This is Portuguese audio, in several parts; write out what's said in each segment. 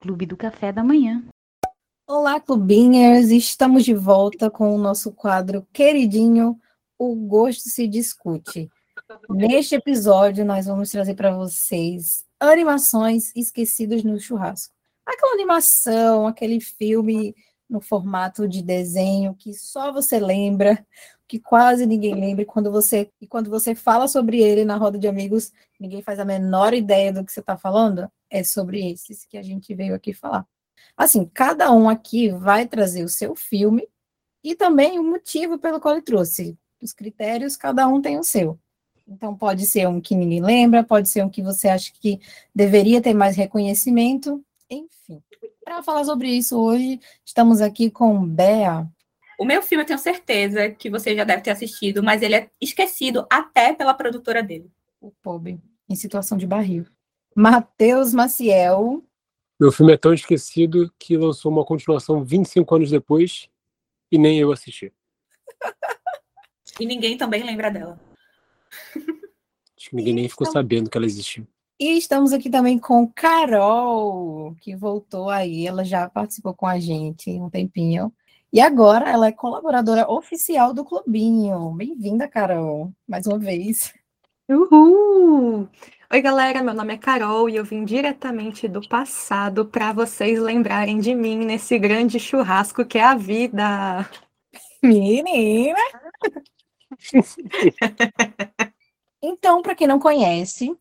Clube do Café da Manhã. Olá, clubinhas! Estamos de volta com o nosso quadro queridinho, O Gosto se Discute. Neste episódio, nós vamos trazer para vocês animações esquecidas no churrasco. Aquela animação, aquele filme no formato de desenho que só você lembra, que quase ninguém lembra, e quando você, e quando você fala sobre ele na roda de amigos, ninguém faz a menor ideia do que você está falando, é sobre esses que a gente veio aqui falar. Assim, cada um aqui vai trazer o seu filme e também o motivo pelo qual ele trouxe. Os critérios, cada um tem o seu. Então, pode ser um que ninguém lembra, pode ser um que você acha que deveria ter mais reconhecimento, enfim. Para falar sobre isso hoje, estamos aqui com Bea. O meu filme eu tenho certeza que você já deve ter assistido, mas ele é esquecido até pela produtora dele. O pobre, em situação de barril. Matheus Maciel. Meu filme é tão esquecido que lançou uma continuação 25 anos depois e nem eu assisti. e ninguém também lembra dela. Acho que ninguém nem ficou sabendo que ela existiu. E estamos aqui também com Carol, que voltou aí. Ela já participou com a gente um tempinho. E agora ela é colaboradora oficial do Clubinho. Bem-vinda, Carol, mais uma vez. Uhul! Oi, galera, meu nome é Carol e eu vim diretamente do passado para vocês lembrarem de mim nesse grande churrasco que é a vida. Menina! então, para quem não conhece,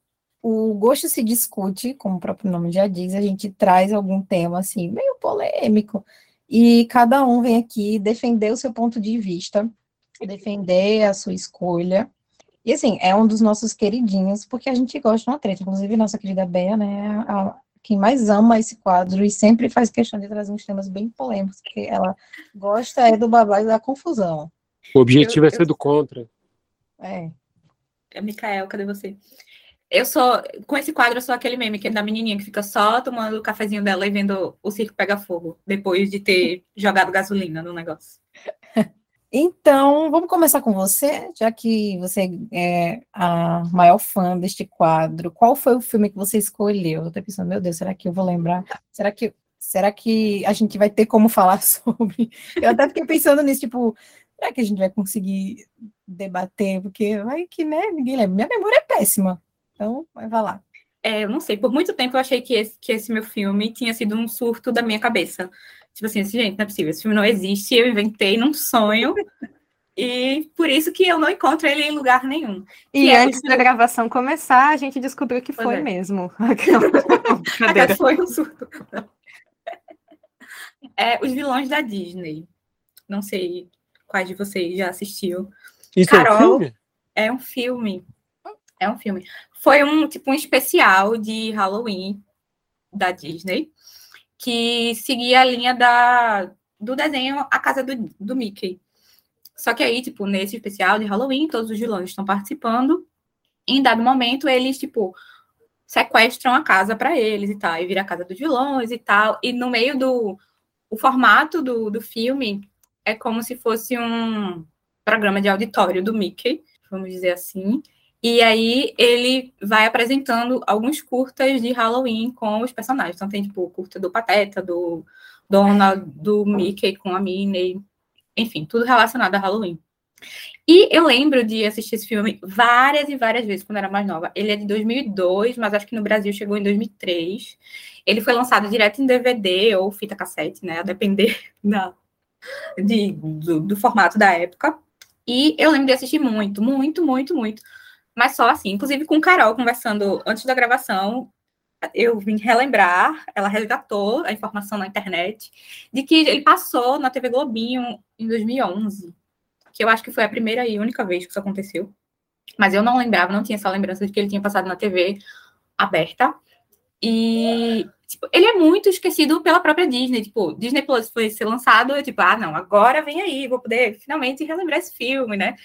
o gosto se discute, como o próprio nome já diz, a gente traz algum tema assim, meio polêmico, e cada um vem aqui defender o seu ponto de vista, defender a sua escolha. E assim, é um dos nossos queridinhos, porque a gente gosta de uma treta. Inclusive, nossa querida Bea, né, a, quem mais ama esse quadro e sempre faz questão de trazer uns temas bem polêmicos, porque ela gosta é do babá e da confusão. O objetivo eu, é ser eu... do contra. É. É, Micael, cadê você? Eu sou, com esse quadro, eu sou aquele meme que é da menininha que fica só tomando o cafezinho dela e vendo o circo pegar fogo, depois de ter jogado gasolina no negócio. Então, vamos começar com você, já que você é a maior fã deste quadro. Qual foi o filme que você escolheu? Eu tô pensando, meu Deus, será que eu vou lembrar? Será que, será que a gente vai ter como falar sobre? Eu até fiquei pensando nisso, tipo, será que a gente vai conseguir debater? Porque vai que, né, ninguém lembra. Minha memória é péssima. Então, vai lá. É, eu não sei, por muito tempo eu achei que esse, que esse meu filme tinha sido um surto da minha cabeça. Tipo assim, gente, não é possível, esse filme não existe, eu inventei num sonho. E por isso que eu não encontro ele em lugar nenhum. E é antes da gravação começar, a gente descobriu que foi é. mesmo. Aquela foi um surto. É, os vilões da Disney. Não sei quais de vocês já assistiu. Isso Carol, é um filme? É um filme. É um filme. Foi um tipo um especial de Halloween da Disney que seguia a linha da, do desenho A Casa do, do Mickey. Só que aí, tipo, nesse especial de Halloween, todos os vilões estão participando. Em dado momento, eles, tipo, sequestram a casa para eles e tal, e vira a casa dos vilões e tal. E no meio do o formato do, do filme é como se fosse um programa de auditório do Mickey, vamos dizer assim. E aí ele vai apresentando alguns curtas de Halloween com os personagens. Então tem tipo o curta do Pateta, do Donald, do Mickey com a Minnie, enfim, tudo relacionado a Halloween. E eu lembro de assistir esse filme várias e várias vezes quando era mais nova. Ele é de 2002, mas acho que no Brasil chegou em 2003. Ele foi lançado direto em DVD ou fita cassete, né? A depender da, de, do, do formato da época. E eu lembro de assistir muito, muito, muito, muito mas só assim, inclusive com Carol conversando antes da gravação, eu vim relembrar, ela resgatou a informação na internet de que ele passou na TV Globinho em 2011, que eu acho que foi a primeira e única vez que isso aconteceu. Mas eu não lembrava, não tinha essa lembrança de que ele tinha passado na TV aberta. E tipo, ele é muito esquecido pela própria Disney. Tipo, Disney Plus foi ser lançado, eu, tipo, ah, não, agora vem aí, vou poder finalmente relembrar esse filme, né?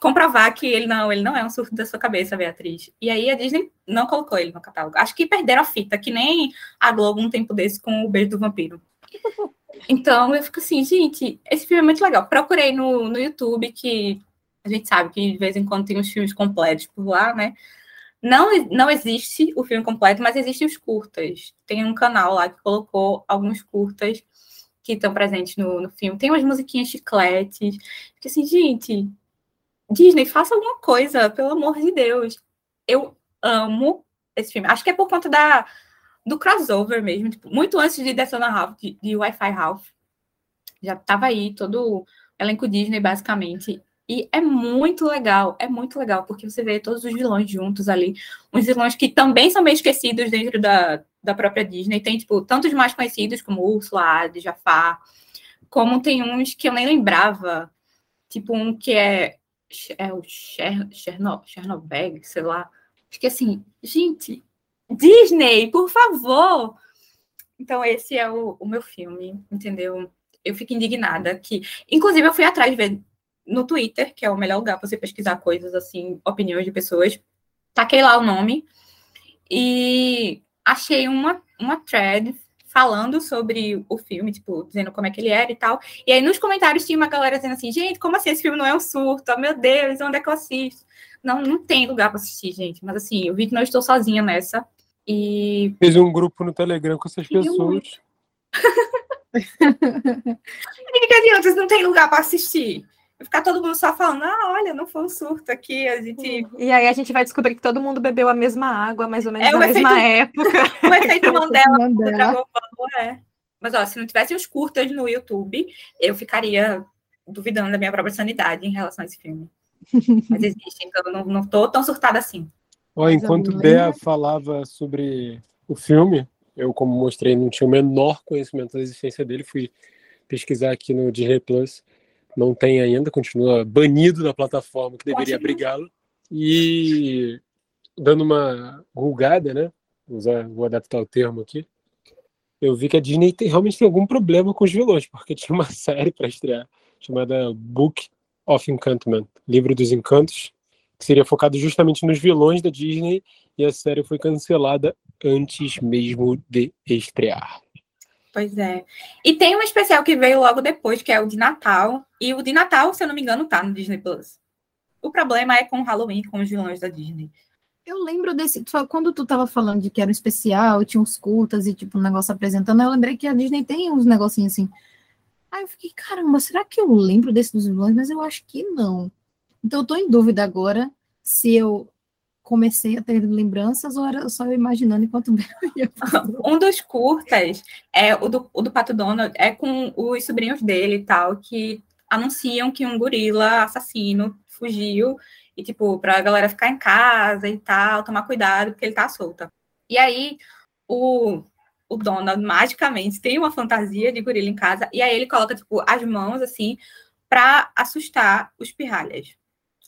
Comprovar que ele não, ele não é um surto da sua cabeça, Beatriz. E aí a Disney não colocou ele no catálogo. Acho que perderam a fita, que nem a Globo um tempo desse com o Beijo do Vampiro. Então eu fico assim, gente, esse filme é muito legal. Procurei no, no YouTube, que a gente sabe que de vez em quando tem uns filmes completos por lá, né? Não, não existe o filme completo, mas existem os curtas. Tem um canal lá que colocou alguns curtas que estão presentes no, no filme. Tem umas musiquinhas chicletes. Porque assim, gente, Disney, faça alguma coisa, pelo amor de Deus. Eu amo esse filme. Acho que é por conta da, do crossover mesmo. Tipo, muito antes de Detona Ralph, de, de Wi-Fi Ralph. Já estava aí todo o elenco Disney, basicamente. E é muito legal, é muito legal, porque você vê todos os vilões juntos ali. Uns vilões que também são bem esquecidos dentro da, da própria Disney. Tem, tipo, tantos mais conhecidos como Ursula, Jafar, como tem uns que eu nem lembrava. Tipo, um que é, é o Cher, Cherno, Chernobeg, sei lá. Acho que assim, gente, Disney, por favor! Então, esse é o, o meu filme, entendeu? Eu fico indignada que. Inclusive, eu fui atrás ver no Twitter, que é o melhor lugar para você pesquisar coisas assim, opiniões de pessoas. Taquei lá o nome e achei uma, uma thread falando sobre o filme, tipo, dizendo como é que ele era e tal. E aí nos comentários tinha uma galera dizendo assim, gente, como assim esse filme não é um surto? Oh, meu Deus, onde é que eu assisto? Não, não tem lugar para assistir, gente. Mas assim, eu vi que não estou sozinha nessa. E. Fez um grupo no Telegram com essas pessoas. e que adianta, não tem lugar para assistir ficar todo mundo só falando, ah, olha, não foi um surto aqui, a gente... E aí a gente vai descobrir que todo mundo bebeu a mesma água, mais ou menos é, na mesma época. O efeito Mandela, Mandela. Dragon Ball, é. Mas, ó, se não tivesse os curtas no YouTube, eu ficaria duvidando da minha própria sanidade em relação a esse filme. Mas existe, então eu não, não tô tão surtada assim. Ó, enquanto Bea falava sobre o filme, eu, como mostrei, não tinha o menor conhecimento da existência dele, fui pesquisar aqui no Disney Plus não tem ainda, continua banido da plataforma que deveria abrigá-lo. E dando uma rugada, né? Usar, vou adaptar o termo aqui. Eu vi que a Disney tem, realmente tem algum problema com os vilões, porque tinha uma série para estrear chamada Book of Enchantment, Livro dos Encantos, que seria focado justamente nos vilões da Disney, e a série foi cancelada antes mesmo de estrear. Pois é. E tem um especial que veio logo depois, que é o de Natal. E o de Natal, se eu não me engano, tá no Disney Plus. O problema é com o Halloween, com os vilões da Disney. Eu lembro desse. Quando tu tava falando de que era um especial, tinha uns cultas e tipo um negócio apresentando, eu lembrei que a Disney tem uns negocinhos assim. Aí eu fiquei, caramba, será que eu lembro desse dos vilões? Mas eu acho que não. Então eu tô em dúvida agora se eu comecei a ter lembranças ou era só eu imaginando enquanto ia Um dos curtas, é o do, o do Pato Donald, é com os sobrinhos dele e tal, que anunciam que um gorila assassino fugiu e, tipo, pra galera ficar em casa e tal, tomar cuidado, porque ele tá solta. E aí, o, o Donald magicamente tem uma fantasia de gorila em casa, e aí ele coloca, tipo, as mãos assim para assustar os pirralhas.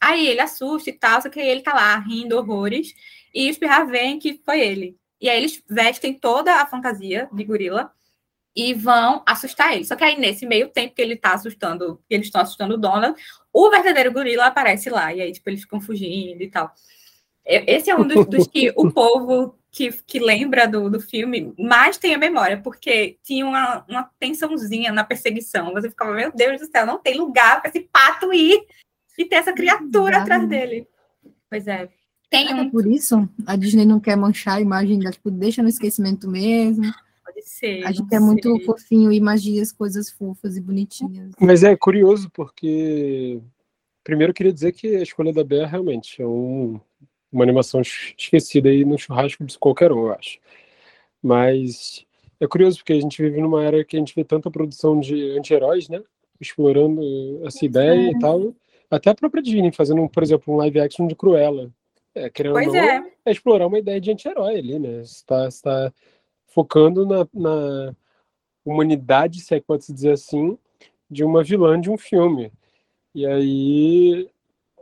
Aí ele assusta e tal, só que aí ele tá lá rindo horrores, e os pirra veem que foi ele. E aí eles vestem toda a fantasia de gorila e vão assustar ele. Só que aí, nesse meio tempo que ele tá assustando, que eles estão assustando o Donald, o verdadeiro gorila aparece lá. E aí, tipo, eles ficam fugindo e tal. Esse é um dos, dos que o povo que, que lembra do, do filme mais tem a memória, porque tinha uma, uma tensãozinha na perseguição. Você ficava, meu Deus do céu, não tem lugar para esse pato ir e ter essa criatura atrás dele. Pois é. Tem um... É por isso a Disney não quer manchar a imagem tipo, deixa no esquecimento mesmo. Pode ser. A gente é muito fofinho e magia as coisas fofas e bonitinhas. Mas é curioso, porque primeiro eu queria dizer que a escolha da Bea realmente é um, uma animação esquecida aí no churrasco de qualquer um, eu acho. Mas é curioso porque a gente vive numa era que a gente vê tanta produção de anti-heróis, né? Explorando essa ideia é. e tal. Até a própria Disney fazendo, por exemplo, um live action de Cruella. É, querendo pois não, é. é. explorar uma ideia de anti-herói ali, né? Você está tá focando na, na, humanidade, se é que pode se dizer assim, de uma vilã de um filme. E aí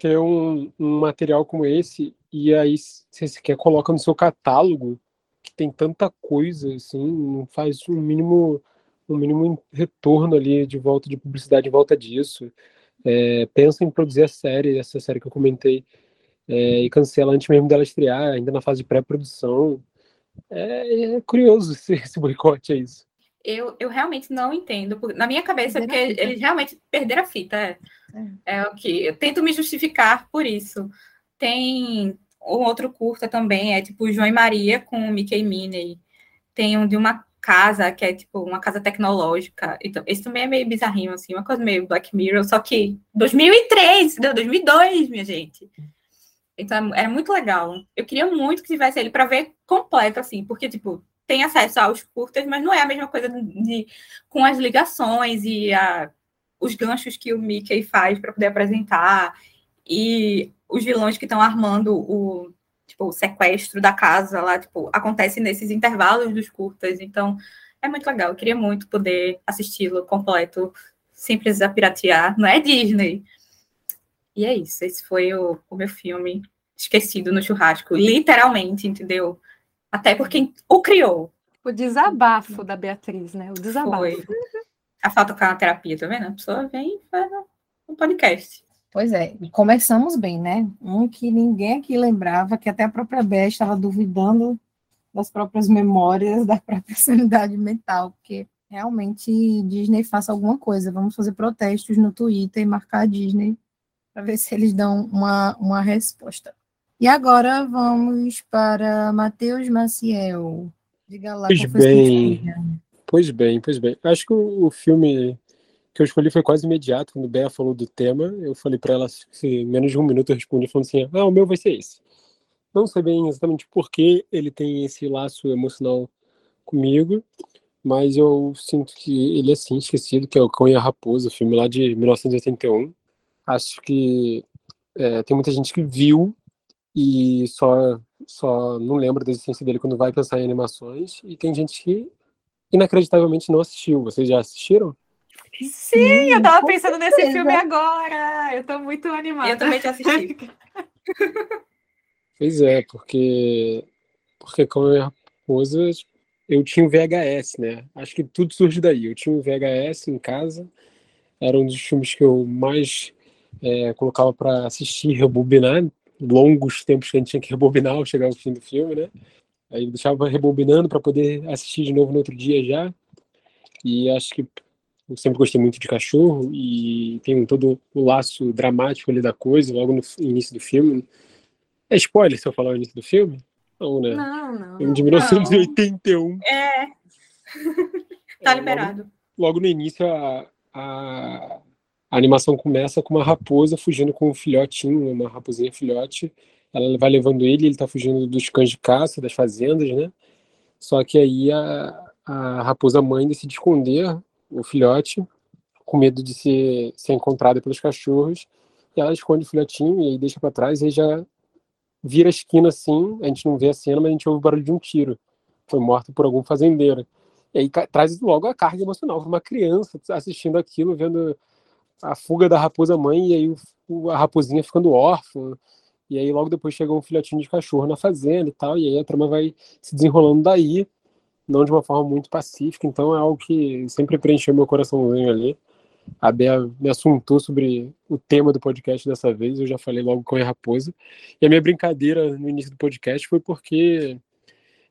ter um, um material como esse, e aí se você quer coloca no seu catálogo, que tem tanta coisa, assim, não faz um mínimo um mínimo retorno ali de volta de publicidade em volta disso é, pensa em produzir a série, essa série que eu comentei, é, e cancela antes mesmo dela estrear, ainda na fase de pré-produção. É, é, curioso esse, esse boicote, é isso. Eu, eu realmente não entendo. Na minha cabeça, é porque eles realmente perderam a fita. É, é. é o que eu tento me justificar por isso. Tem o outro curta também é tipo João e Maria com o Mickey e Minnie. Tem um de uma casa que é tipo uma casa tecnológica. Então, esse também é meio bizarrinho, assim, uma coisa meio Black Mirror, só que 2003, entendeu? 2002, minha gente. Então, era muito legal. Eu queria muito que tivesse ele para ver completo, assim, porque, tipo, tem acesso aos curtas, mas não é a mesma coisa de com as ligações e a, os ganchos que o Mickey faz para poder apresentar e os vilões que estão armando o, tipo, o sequestro da casa lá, tipo, acontece nesses intervalos dos curtas, então é muito legal. Eu queria muito poder assisti-lo completo sem precisar piratear. Não é Disney. E é isso. Esse foi o, o meu filme esquecido no churrasco. Literalmente, entendeu? Até por quem o criou. O desabafo da Beatriz, né? O desabafo. Foi. A falta a terapia, tá vendo? A pessoa vem e faz um podcast. Pois é, começamos bem, né? Um que ninguém aqui lembrava, que até a própria Bé estava duvidando das próprias memórias, da própria sanidade mental, porque realmente Disney faça alguma coisa. Vamos fazer protestos no Twitter e marcar a Disney para ver se eles dão uma, uma resposta. E agora vamos para Matheus Maciel. Diga lá. Pois bem, pois bem, pois bem. Acho que o, o filme que eu escolhi foi quase imediato. Quando Bea falou do tema, eu falei para ela, em menos de um minuto eu respondi falando assim: ah, o meu vai ser esse. Não sei bem exatamente por que ele tem esse laço emocional comigo, mas eu sinto que ele é sim esquecido, que é o Cão e a Raposa, filme lá de 1981. Acho que é, tem muita gente que viu e só, só não lembra da existência dele quando vai pensar em animações, e tem gente que inacreditavelmente não assistiu. Vocês já assistiram? Sim, eu tava pensando nesse filme agora. Eu tô muito animada. Eu também já assisti. pois é, porque porque como a raposa, eu tinha um VHS, né? Acho que tudo surge daí. Eu tinha um VHS em casa. Era um dos filmes que eu mais é, colocava para assistir, rebobinar. Longos tempos que a gente tinha que rebobinar ao chegar ao fim do filme, né? Aí eu deixava rebobinando para poder assistir de novo no outro dia já. E acho que eu sempre gostei muito de cachorro e tem todo o laço dramático ali da coisa, logo no início do filme. É spoiler se eu falar o início do filme? Não, né? Não, não. Filme de 1981. É. tá liberado. Logo, logo, no início, a, a, a, animação começa com uma raposa fugindo com um filhotinho, uma raposinha filhote. Ela vai levando ele, ele tá fugindo dos cães de caça, das fazendas, né? Só que aí a, a raposa mãe decide esconder o filhote, com medo de ser, ser encontrada pelos cachorros, e ela esconde o filhotinho e aí deixa para trás, e aí já vira a esquina assim, a gente não vê a cena, mas a gente ouve o barulho de um tiro. Foi morto por algum fazendeiro. E aí traz logo a carga emocional uma criança assistindo aquilo, vendo a fuga da raposa mãe e aí o, a raposinha ficando órfã. E aí logo depois chega um filhotinho de cachorro na fazenda e tal, e aí a trama vai se desenrolando daí não de uma forma muito pacífica, então é algo que sempre preencheu meu coraçãozinho ali. A Bea me assuntou sobre o tema do podcast dessa vez, eu já falei logo com a Raposa. E a minha brincadeira no início do podcast foi porque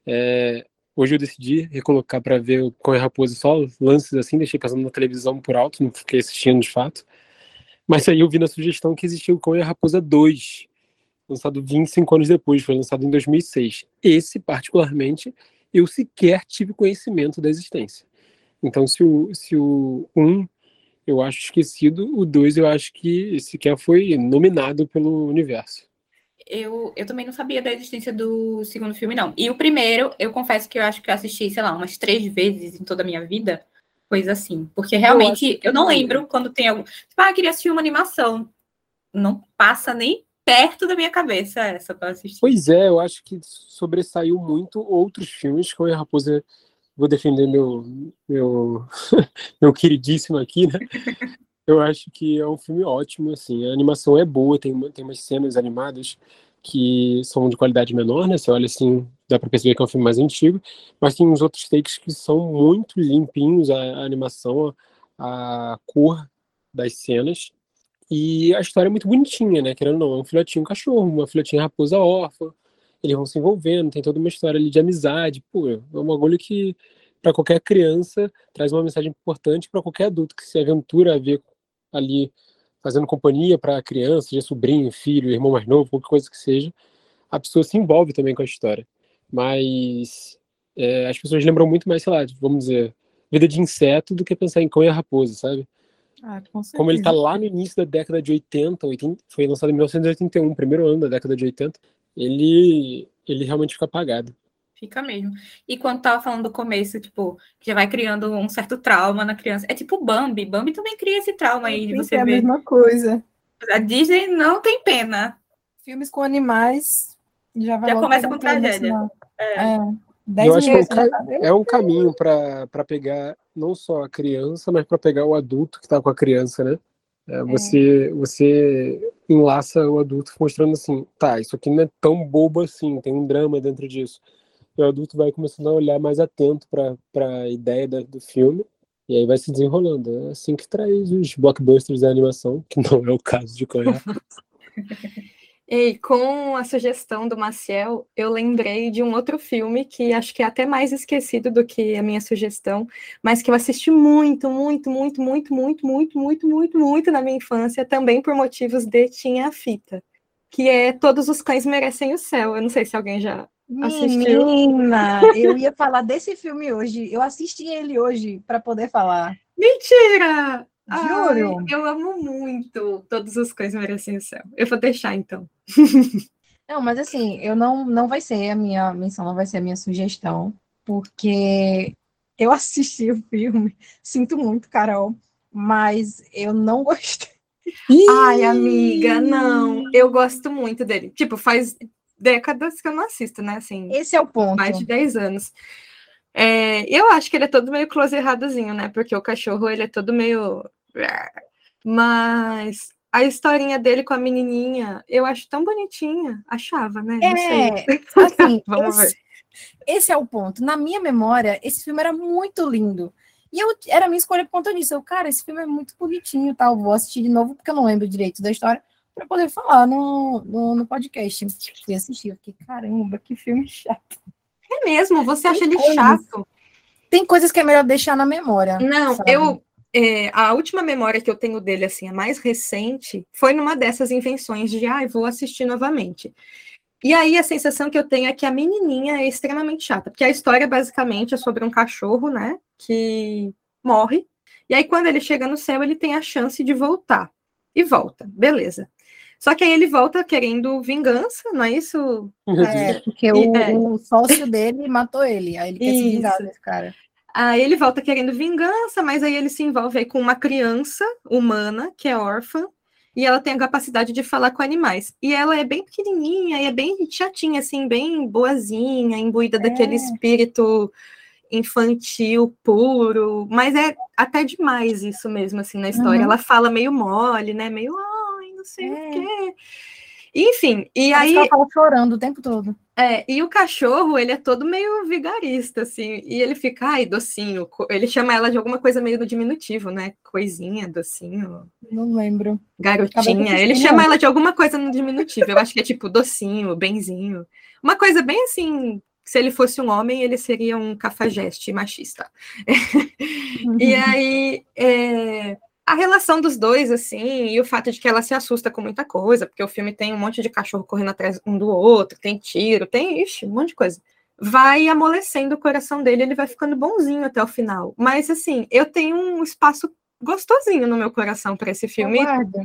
é, hoje eu decidi recolocar para ver Cão e Raposa só lances assim, deixei passando na televisão por alto, não fiquei assistindo de fato. Mas aí eu vi na sugestão que existia o Cão a Raposa 2, lançado 25 anos depois, foi lançado em 2006. Esse, particularmente, eu sequer tive conhecimento da existência. Então, se o, se o um eu acho esquecido, o dois eu acho que sequer foi nominado pelo universo. Eu, eu também não sabia da existência do segundo filme, não. E o primeiro, eu confesso que eu acho que eu assisti, sei lá, umas três vezes em toda a minha vida, coisa assim. Porque realmente eu, eu não lembro quando tem algum. Tipo, ah, queria assistir uma animação. Não passa nem perto da minha cabeça essa para assistir. Pois é, eu acho que sobressaiu muito outros filmes com a Raposa. Vou defender meu meu meu queridíssimo aqui, né? Eu acho que é um filme ótimo, assim. A animação é boa, tem tem umas cenas animadas que são de qualidade menor, né? Você olha assim, dá para perceber que é um filme mais antigo, mas tem uns outros takes que são muito limpinhos, a, a animação, a, a cor das cenas. E a história é muito bonitinha, né? Querendo ou não, é um filhotinho cachorro, uma filhotinha raposa órfã. Eles vão se envolvendo, tem toda uma história ali de amizade. Pô, é um bagulho que, para qualquer criança, traz uma mensagem importante para qualquer adulto que se aventura a ver ali fazendo companhia para a criança, seja sobrinho, filho, irmão mais novo, qualquer coisa que seja. a pessoa se envolve também com a história. Mas é, as pessoas lembram muito mais, sei lá, vamos dizer, vida de inseto do que pensar em cão e raposa, sabe? Ah, com Como ele tá lá no início da década de 80, 80 foi lançado em 1981, primeiro ano da década de 80, ele, ele realmente fica apagado. Fica mesmo. E quando tava falando do começo, tipo, que já vai criando um certo trauma na criança. É tipo Bambi. Bambi também cria esse trauma aí de você é a ver. mesma coisa. A Disney não tem pena. Filmes com animais já vai Já começa com tragédia. É. É. Eu acho que é um, ca- né? é um caminho para pegar não só a criança, mas para pegar o adulto que está com a criança, né? É, você, você enlaça o adulto mostrando assim, tá, isso aqui não é tão bobo assim, tem um drama dentro disso. E o adulto vai começando a olhar mais atento para a ideia da- do filme, e aí vai se desenrolando. É assim que traz os blockbusters da animação, que não é o caso de Coreia. E com a sugestão do Maciel, eu lembrei de um outro filme que acho que é até mais esquecido do que a minha sugestão, mas que eu assisti muito, muito, muito, muito, muito, muito, muito, muito, muito na minha infância, também por motivos de tinha a fita, que é Todos os Cães Merecem o Céu. Eu não sei se alguém já assistiu. Menina, eu ia falar desse filme hoje. Eu assisti ele hoje para poder falar. Mentira! Juro. Ai, eu amo muito Todos os Cães Merecem o Céu. Eu vou deixar então. Não, mas assim, eu não, não vai ser a minha menção, não vai ser a minha sugestão, porque eu assisti o filme, sinto muito, Carol, mas eu não gostei. Ai, amiga, não. Eu gosto muito dele. Tipo, faz décadas que eu não assisto, né? Assim, Esse é o ponto. mais de 10 anos. É, eu acho que ele é todo meio close erradozinho, né? Porque o cachorro, ele é todo meio... Mas a historinha dele com a menininha, eu acho tão bonitinha. Achava, né? Não sei. É, assim, Vamos esse, esse é o ponto. Na minha memória, esse filme era muito lindo. E eu era a minha escolha por conta disso. Eu, cara, esse filme é muito bonitinho, tal. Vou assistir de novo, porque eu não lembro direito da história, para poder falar no, no, no podcast. Fui assistir, eu fiquei, caramba, que filme chato. É mesmo, você acha ele coisas. chato? Tem coisas que é melhor deixar na memória. Não, sabe? eu. É, a última memória que eu tenho dele, assim, a mais recente, foi numa dessas invenções de, ai, vou assistir novamente. E aí a sensação que eu tenho é que a menininha é extremamente chata, porque a história basicamente é sobre um cachorro, né, que morre, e aí quando ele chega no céu, ele tem a chance de voltar. E volta, beleza. Só que aí ele volta querendo vingança, não é isso? É, porque E- o, é. o sócio dele matou ele. Aí ele quer se vingar Isso. desse cara. Aí ele volta querendo vingança, mas aí ele se envolve com uma criança humana, que é órfã, e ela tem a capacidade de falar com animais. E ela é bem pequenininha e é bem chatinha, assim, bem boazinha, imbuída daquele espírito infantil puro, mas é até demais isso mesmo, assim, na história. Uhum. Ela fala meio mole, né? Meio, ai, não sei É. o quê. Enfim, e Parece aí ela tava chorando o tempo todo. É, e o cachorro, ele é todo meio vigarista, assim, e ele fica, ai, docinho, ele chama ela de alguma coisa meio no diminutivo, né, coisinha, docinho, Não lembro. garotinha, ele chama ela de alguma coisa no diminutivo, eu acho que é tipo docinho, benzinho, uma coisa bem assim, se ele fosse um homem, ele seria um cafajeste machista. E aí, é, a relação dos dois, assim, e o fato de que ela se assusta com muita coisa, porque o filme tem um monte de cachorro correndo atrás um do outro, tem tiro, tem, ixi, um monte de coisa. Vai amolecendo o coração dele, ele vai ficando bonzinho até o final. Mas, assim, eu tenho um espaço gostosinho no meu coração para esse filme.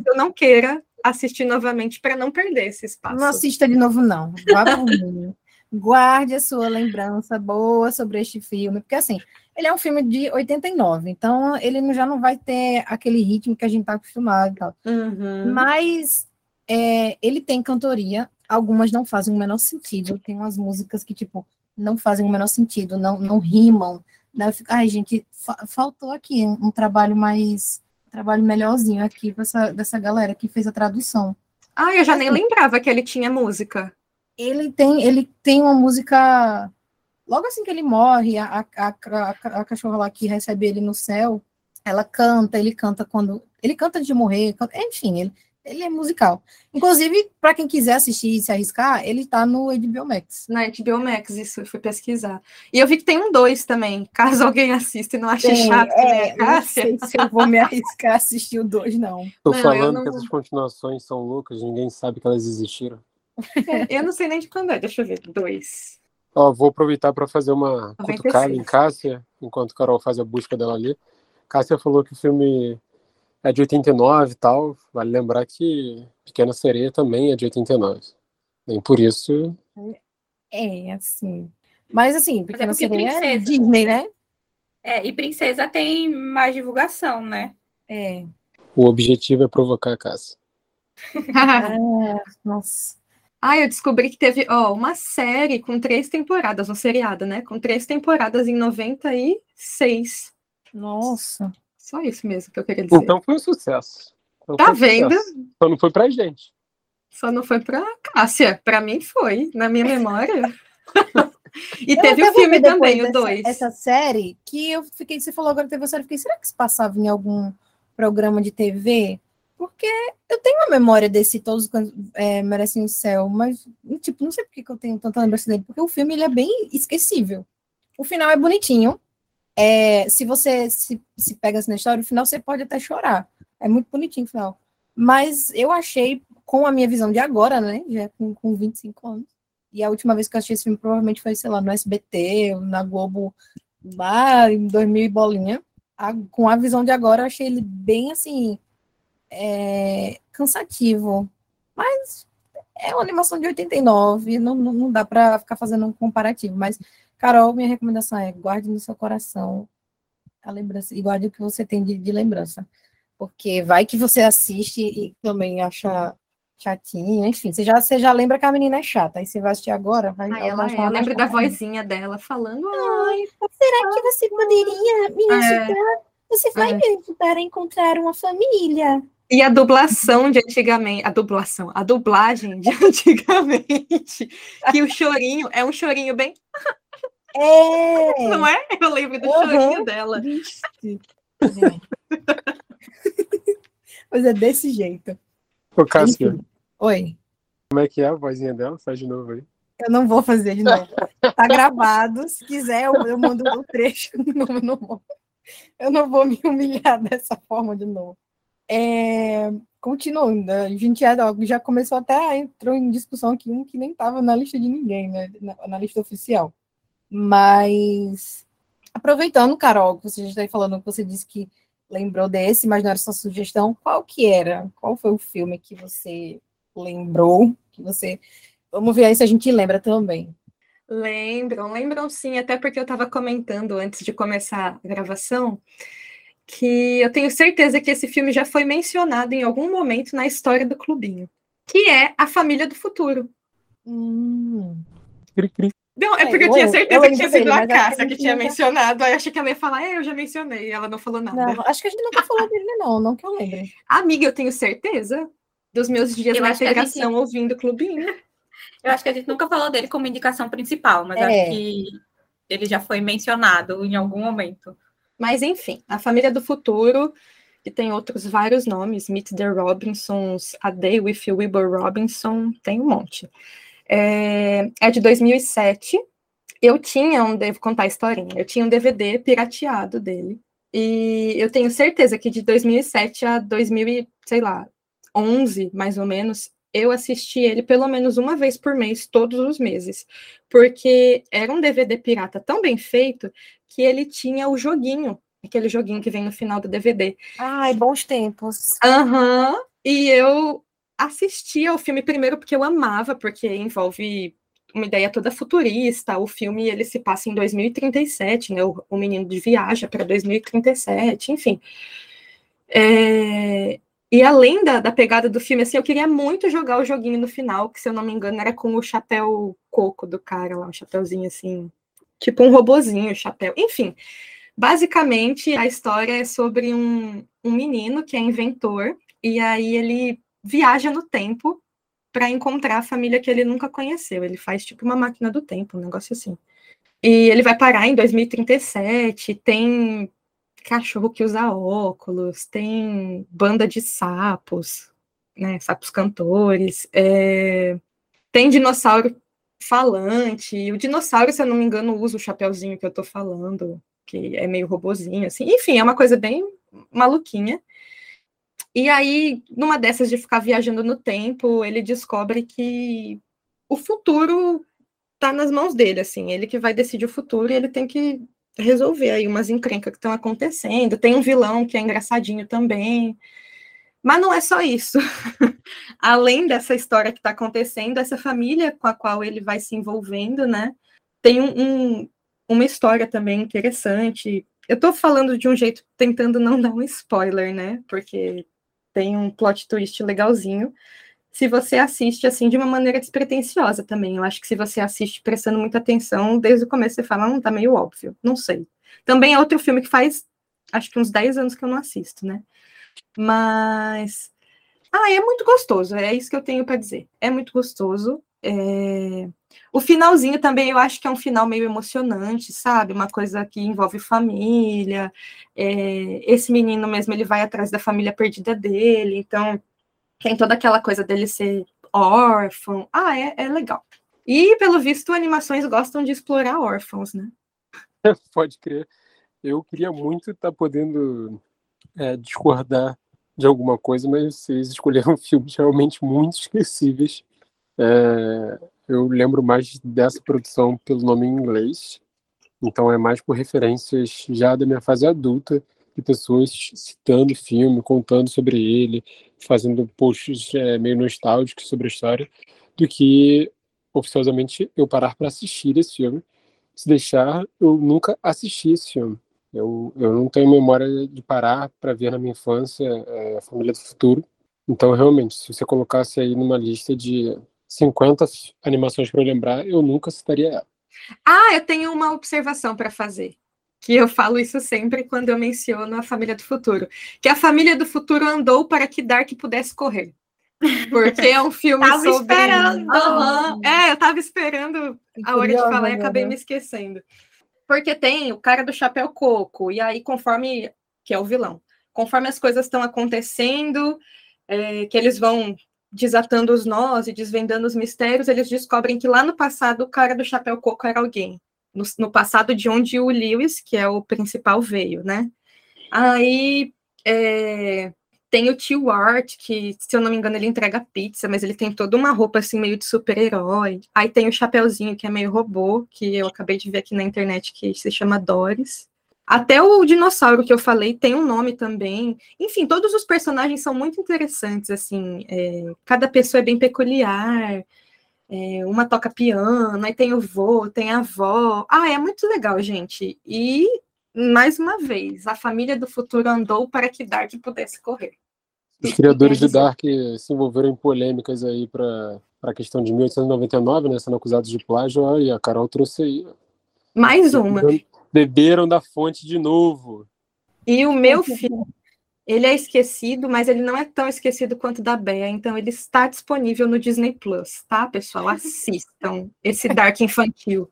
Eu não queira assistir novamente para não perder esse espaço. Não assista de novo, não. Guarde a sua lembrança boa sobre este filme, porque assim, ele é um filme de 89, então ele já não vai ter aquele ritmo que a gente está acostumado e tal. Uhum. Mas é, ele tem cantoria, algumas não fazem o menor sentido. Tem umas músicas que, tipo, não fazem o menor sentido, não, não rimam. Né? Fico, Ai, gente, fa- faltou aqui um, trabalho mais. Um trabalho melhorzinho aqui dessa, dessa galera que fez a tradução. Ah, eu já nem Assim, lembrava que ele tinha música. ele tem, ele tem uma música. Logo assim que ele morre, a, a, a, a cachorra lá que recebe ele no céu, ela canta, ele canta quando. Ele canta antes de morrer, canta- enfim, ele, ele é musical. Inclusive, para quem quiser assistir e se arriscar, ele tá no HBO Max. Na HBO Max, isso, eu fui pesquisar. E eu vi que tem um dois também, caso alguém assista e não ache Tem, chato, né? é, eu não sei se eu vou me arriscar a assistir o dois, não. Tô Não, falando não- que essas continuações são loucas, ninguém sabe que elas existiram. É, eu não sei nem de quando é, deixa eu ver. Dois. Ó, vou aproveitar para fazer uma 96. cutucada em Cássia, enquanto a Carol faz a busca dela ali. Cássia falou que o filme é de 89 e tal. Vale lembrar que Pequena Sereia também é de 89. Nem por isso. É, assim. Mas assim, Pequena porque Sereia é princesa. Disney, né? É, e Princesa tem mais divulgação, né? É. O objetivo é provocar a Cássia. Ah, nossa. Ah, eu descobri que teve, ó, uma série com três temporadas, um seriado, né? Com três temporadas em 96. Nossa. Só isso mesmo que eu queria dizer. Então foi um sucesso. Então tá vendo? sucesso. Só não foi pra gente. Só não foi pra Cássia. Pra mim foi, na minha memória. e Eu teve o filme também, o 2. Essa série, que eu fiquei, você falou agora teve a série, eu fiquei, será que se passava em algum programa de TV? Porque eu tenho a memória desse Todos é, Merecem o Céu, mas, tipo, não sei por que eu tenho tanta lembrança dele, porque o filme ele é bem esquecível. O final é bonitinho. É, se você se, se pega assim na história, o final você pode até chorar. É muito bonitinho o final. Mas eu achei, com a minha visão de agora, né? Já com, com 25 anos. E a última vez que eu assisti esse filme provavelmente foi, sei lá, no SBT, na Globo, lá em 2000 e bolinha. A- com a visão de agora, eu achei ele bem, assim, é, cansativo. Mas é uma animação de 89, não, não, não dá para ficar fazendo um comparativo. Mas, Carol, minha recomendação é guarde no seu coração a lembrança, e guarde o que você tem de, de lembrança. Porque vai que você assiste e também acha chatinho, enfim, você já, você já lembra que a menina é chata, aí você vai assistir agora, vai, Ai, ela é. da vozinha dela falando. Ai, Será que você poderia me É. ajudar? Você vai É. me ajudar a encontrar uma família? E a dublação de antigamente, a dublação, a dublagem de antigamente, que o chorinho é um chorinho bem, É! não é? Eu lembro do Uhum. chorinho dela. Pois é desse jeito. Ô, Enfim. Oi. como é que é a vozinha dela? Faz de novo aí. Eu não vou fazer de novo. Tá gravado. Se quiser, eu, eu mando o trecho. Não, eu não vou. Eu não vou me humilhar dessa forma de novo. É, continuando, a gente já, já começou até, entrou em discussão aqui, um que nem estava na lista de ninguém, né? Na, na lista oficial. Mas, aproveitando, Carol, que você já está aí falando, que você disse que lembrou desse, mas não era sua sugestão, qual que era? Qual foi o filme que você lembrou? Que você Vamos ver aí se a gente lembra também. Lembram, lembram sim, até porque eu estava comentando antes de começar a gravação que eu tenho certeza que esse filme já foi mencionado em algum momento na história do clubinho, que é A Família do Futuro. Hum. Cri, cri. Não, é É, porque eu, eu tinha certeza eu que tinha sido a Cássia que tinha nunca- mencionado, aí eu achei que ela ia falar, é, eu já mencionei, ela não falou nada. Não, acho que a gente nunca falou dele, não, não que eu lembre. Amiga, eu tenho certeza dos meus dias Eu na a gente- integração ouvindo clubinho. Eu acho que a gente nunca falou dele como indicação principal, mas É. acho que ele já foi mencionado em algum momento. Mas enfim, A Família do Futuro, que tem outros vários nomes, Meet the Robinsons, A Day with Wilbur Robinson, tem um monte. É, é de 2007. Eu tinha um, devo contar a historinha, eu tinha um DVD pirateado dele. E eu tenho certeza que de 2007 a 2000, e, sei lá, 11, mais ou menos, eu assisti ele pelo menos uma vez por mês, todos os meses. Porque era um DVD pirata tão bem feito que ele tinha o joguinho, aquele joguinho que vem no final do DVD. Ai, bons tempos. Aham. E eu assisti ao filme primeiro porque eu amava, porque envolve uma ideia toda futurista. O filme ele se passa em 2037, né? O, o menino de viaja para 2037, enfim. É, E além da, da pegada do filme, assim, eu queria muito jogar o joguinho no final, que se eu não me engano era com o chapéu coco do cara lá, um chapéuzinho assim, tipo um robozinho, chapéu, enfim. Basicamente, a história é sobre um, um menino que é inventor, e aí ele viaja no tempo para encontrar a família que ele nunca conheceu. Ele faz tipo uma máquina do tempo, um negócio assim. E ele vai parar em 2037, tem cachorro que usa óculos, tem banda de sapos, né, sapos cantores, é, tem dinossauro falante, e o dinossauro, se eu não me engano, usa o chapeuzinho que eu tô falando, que é meio robozinho, assim, enfim, é uma coisa bem maluquinha. E aí, numa dessas de ficar viajando no tempo, ele descobre que o futuro tá nas mãos dele, assim, ele que vai decidir o futuro e ele tem que resolver aí umas encrencas que estão acontecendo. Tem um vilão que é engraçadinho também. Mas não é só isso. Além dessa história que está acontecendo, essa família com a qual ele vai se envolvendo, né? Tem um, um, uma história também interessante. Eu estou falando de um jeito tentando não dar um spoiler, né? Porque tem um plot twist legalzinho. Se você assiste assim de uma maneira despretensiosa também. Eu acho que se você assiste prestando muita atenção, desde o começo você fala, não, tá meio óbvio. Não sei. Também é outro filme que faz acho que uns 10 anos que eu não assisto, né? Mas. Ah, é muito gostoso, é isso que eu tenho para dizer. É muito gostoso. É... O finalzinho também eu acho que é um final meio emocionante, sabe? Uma coisa que envolve família. É... Esse menino mesmo, ele vai atrás da família perdida dele, então tem toda aquela coisa dele ser órfão. Ah, é, é legal. E, pelo visto, animações gostam de explorar órfãos, né? Pode crer. Eu queria muito estar tá podendo é, discordar de alguma coisa, mas vocês escolheram filmes realmente muito esquecíveis. É, eu lembro mais dessa produção pelo nome em inglês, então é mais por referências já da minha fase adulta, de pessoas citando filme, contando sobre ele, fazendo posts é, meio nostálgicos sobre a história, do que oficiosamente eu parar para assistir esse filme. Se deixar, eu nunca assisti esse filme. Eu, eu não tenho memória de parar para ver na minha infância é, a Família do Futuro. Então, realmente, se você colocasse aí numa lista de 50 animações para eu lembrar, eu nunca citaria ela. Ah, eu tenho uma observação para fazer. Que eu falo isso sempre quando eu menciono a Família do Futuro. Que a Família do Futuro andou para que Dark pudesse correr. Porque é um filme tava sobre... esperando. Uhum. É, eu tava esperando a hora de falar e acabei me esquecendo. Porque tem o cara do chapéu coco, e aí, conforme. que é o vilão. Conforme as coisas estão acontecendo, é, que eles vão desatando os nós e desvendando os mistérios, eles descobrem que lá no passado o cara do chapéu coco era alguém. No, no passado de onde o Lewis, que é o principal, veio, né? Aí é, tem o tio Art, que, se eu não me engano, ele entrega pizza, mas ele tem toda uma roupa assim, meio de super-herói. Aí tem o Chapeuzinho, que é meio robô, que eu acabei de ver aqui na internet, que se chama Doris. Até o dinossauro que eu falei tem um nome também. Enfim, todos os personagens são muito interessantes, assim. É, cada pessoa é bem peculiar. É, uma toca piano, aí tem o vô, tem a avó. Ah, é muito legal, gente. E, mais uma vez, a família do futuro andou para que Dark pudesse correr. Os criadores de Dark se envolveram em polêmicas aí para a questão de 1899, né, sendo acusados de plágio, e a Carol trouxe aí. Mais uma. Beberam da fonte de novo. E o meu filho, ele é esquecido, mas ele não é tão esquecido quanto da Bea, então ele está disponível no Disney Plus, tá, pessoal? Assistam esse Dark infantil.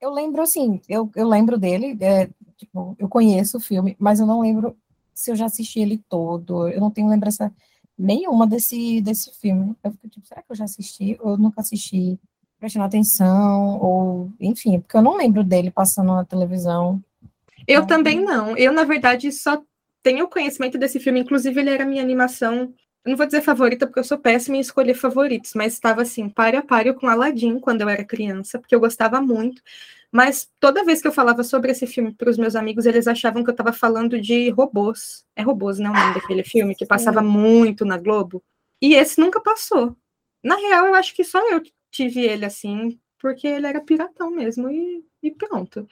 Eu lembro, assim, eu, eu lembro dele, é, tipo, eu conheço o filme, mas eu não lembro se eu já assisti ele todo. Eu não tenho lembrança nenhuma desse, desse filme. Eu fico tipo, será que eu já assisti? Ou eu nunca assisti prestando atenção? Ou, enfim, porque eu não lembro dele passando na televisão. Eu então, também não. Eu, na verdade, só tenho conhecimento desse filme. Inclusive, ele era minha animação não vou dizer favorita porque eu sou péssima em escolher favoritos, mas estava assim, pare a páreo com Aladdin quando eu era criança, porque eu gostava muito. Mas toda vez que eu falava sobre esse filme para os meus amigos, eles achavam que eu estava falando de robôs. É robôs, não é o nome daquele filme que passava Sim. muito na Globo. E esse nunca passou. Na real, eu acho que só eu tive ele assim, porque ele era piratão mesmo e, e pronto.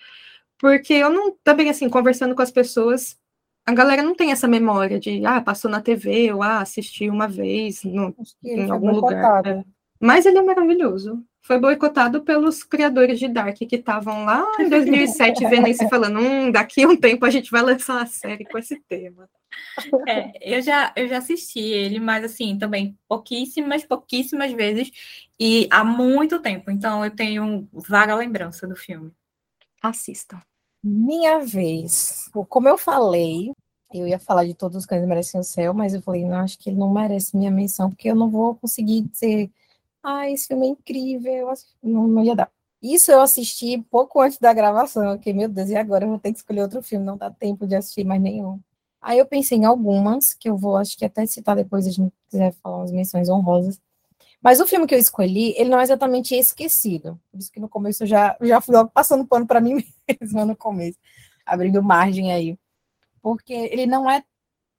Porque eu não, também assim, conversando com as pessoas, a galera não tem essa memória de, ah, passou na TV, ou ah, assisti uma vez no, em algum lugar. É. Mas ele é maravilhoso foi boicotado pelos criadores de Dark, que estavam lá em 2007 vendo isso e falando, hum, daqui a um tempo a gente vai lançar uma série com esse tema. É, eu já, eu já assisti ele, mas assim, também pouquíssimas, pouquíssimas vezes, e há muito tempo, então eu tenho vaga lembrança do filme. Assistam. Minha vez. Como eu falei, eu ia falar de todos os cães merecem o céu, mas eu falei, não, acho que ele não merece minha menção, porque eu não vou conseguir ser ah, esse filme é incrível, não, não ia dar. Isso eu assisti pouco antes da gravação, que meu Deus, e agora eu vou ter que escolher outro filme, não dá tempo de assistir mais nenhum. Aí eu pensei em algumas, que eu vou, acho que até citar depois, a gente quiser falar umas menções honrosas. Mas o filme que eu escolhi, ele não é exatamente esquecido. Por isso que no começo eu já, já fui passando pano para mim mesma no começo, abrindo margem aí. Porque ele não é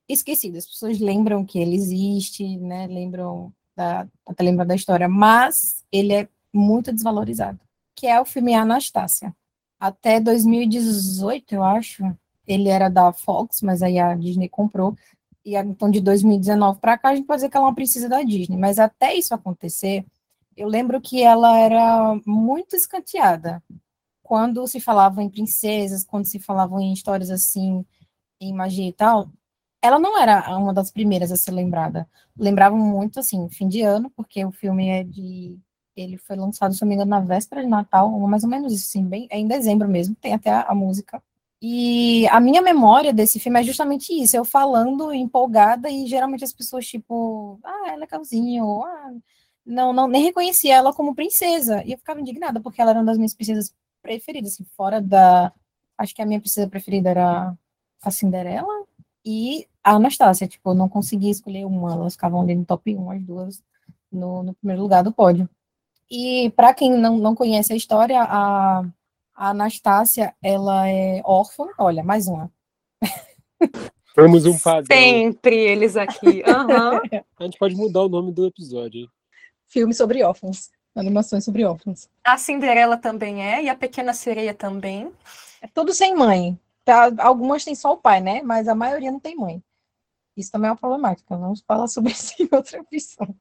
esquecido. As pessoas lembram que ele existe, né? Lembram da, até lembram da história, mas ele é muito desvalorizado. Que é o filme Anastácia. Até 2018, eu acho, ele era da Fox, mas aí a Disney comprou. E então de 2019 para cá a gente pode dizer que ela é uma princesa da Disney, mas até isso acontecer, eu lembro que ela era muito escanteada. Quando se falava em princesas, quando se falava em histórias assim, em magia e tal, ela não era uma das primeiras a ser lembrada. Lembravam muito assim, fim de ano, porque o filme é de ele foi lançado, se não me engano, na véspera de Natal, mais ou menos isso, assim, bem, é em dezembro mesmo, tem até a, a música e a minha memória desse filme é justamente isso, eu falando empolgada e geralmente as pessoas, tipo, ah, é legalzinho, ah, não, não, nem reconhecia ela como princesa. E eu ficava indignada, porque ela era uma das minhas princesas preferidas, assim, fora da. Acho que a minha princesa preferida era a Cinderela e a Anastácia. Tipo, eu não conseguia escolher uma, elas ficavam ali no top 1, as duas, no, no primeiro lugar do pódio. E para quem não, não conhece a história, a a Anastácia, ela é órfã. Olha, mais uma. Vamos um padrão. Sempre eles aqui. Uhum. A gente pode mudar o nome do episódio. Filme sobre órfãos. Animações sobre órfãos. A Cinderela também é, e a Pequena Sereia também. É tudo sem mãe. Tá, algumas têm só o pai, né? Mas a maioria não tem mãe. Isso também é uma problemática. Vamos falar sobre isso em outra episódio.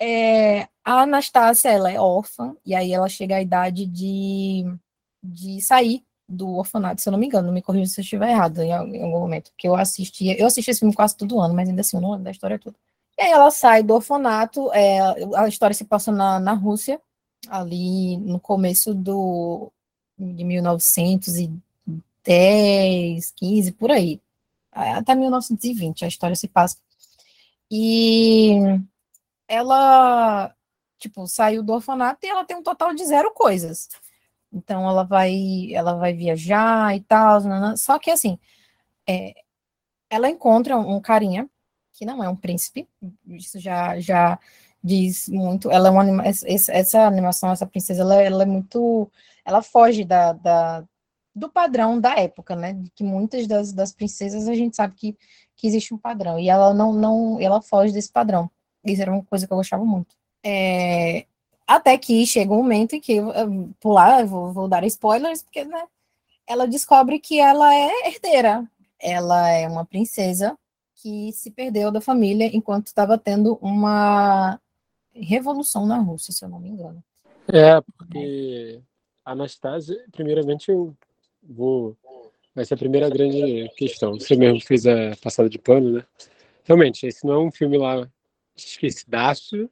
É, a Anastácia, ela é órfã, e aí ela chega à idade de de sair do orfanato, se eu não me engano, não me corrija se eu estiver errado em, algum momento, porque eu assistia, eu assisti esse filme quase todo ano, mas ainda assim eu não lembro da história toda. E aí ela sai do orfanato, é, a história se passa na, na Rússia, ali no começo do de 1910, 15, por aí, até 1920 a história se passa. E ela, tipo, saiu do orfanato e ela tem um total de zero coisas. Então ela vai, ela vai viajar e tal, só que assim, é, ela encontra um carinha que não é um príncipe, isso já já diz muito. Ela é uma essa animação, essa princesa, ela, ela é muito, ela foge da, da, do padrão da época, né? De que muitas das, das princesas a gente sabe que, que existe um padrão e ela não não, ela foge desse padrão. Isso era uma coisa que eu gostava muito. É, até que chega um momento em que, eu, eu, pular, vou, vou, dar spoilers, porque né, ela descobre que ela é herdeira. Ela é uma princesa que se perdeu da família enquanto estava tendo uma revolução na Rússia, se eu não me engano. É, porque a Anastasia, primeiramente, eu vou. Vai ser a primeira grande questão. Você mesmo fez a passada de pano, né? Realmente, esse não é um filme lá esquecidaço,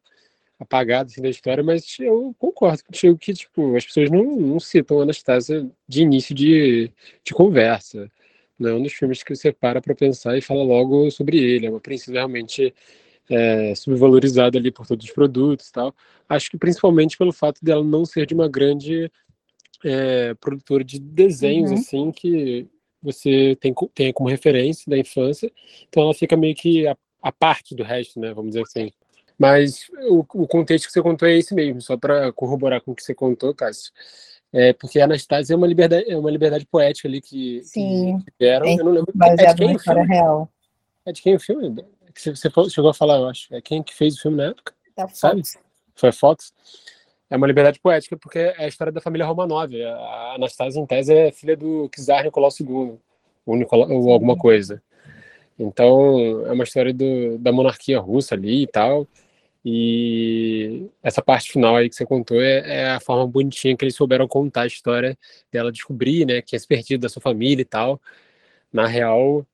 apagado assim, da história, mas eu concordo contigo que tipo, as pessoas não, não citam Anastasia de início de, de conversa. Não é um dos filmes que você para para pensar e fala logo sobre ele. É uma princesa realmente é, subvalorizada ali por todos os produtos e tal. Acho que principalmente pelo fato dela não ser de uma grande é, produtora de desenhos, uhum. assim, que você tem, tem como referência da infância. Então ela fica meio que a, a parte do resto, né? Vamos dizer assim. Mas o, o contexto que você contou é esse mesmo, só para corroborar com o que você contou, Cássio. É, porque a Anastasia é uma liberdade, é uma liberdade poética ali que, Sim, que tiveram. É, eu não lembro. Baseado é de quem na história real. É de quem o filme? Que você, chegou a falar, eu acho. É quem que fez o filme na época? Da sabe? Foi a Fox. É uma liberdade poética porque é a história da família Romanov. A Anastasia, em tese, é filha do czar Nicolau II, ou, Nicolau, ou alguma coisa. Então, é uma história do, da monarquia russa ali e tal. E essa parte final aí que você contou é, é, a forma bonitinha que eles souberam contar a história dela descobrir, né, que é se perdido da sua família e tal. Na real,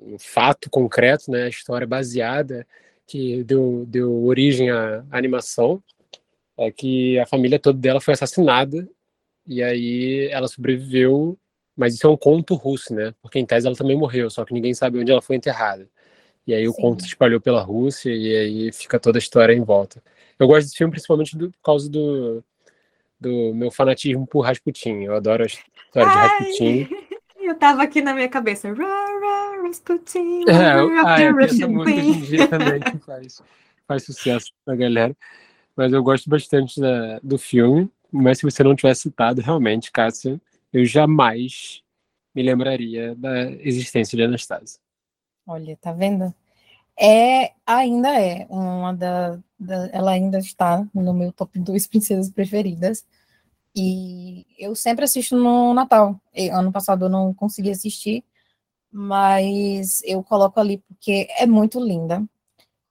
um fato concreto, né, a história baseada que deu, deu origem à animação é que a família toda dela foi assassinada e aí ela sobreviveu, mas isso é um conto russo, né? Porque em tese ela também morreu, só que ninguém sabe onde ela foi enterrada. E aí o Sim. conto se espalhou pela Rússia e aí fica toda a história em volta. Eu gosto desse filme principalmente do, por causa do, do meu fanatismo por Rasputin. Eu adoro a história Ai, de Rasputin. Eu tava aqui na minha cabeça. Rasputin. É, ah, é essa música hoje em dia também que faz, faz sucesso pra galera. mas eu gosto bastante da, do filme. Mas se você não tivesse citado, realmente, Cássia, eu jamais me lembraria da existência de Anastasia. Olha, tá vendo? É, ainda é uma da, da, Ela ainda está no meu top 2 princesas preferidas. E eu sempre assisto no Natal. Ano passado eu não consegui assistir, mas eu coloco ali porque é muito linda.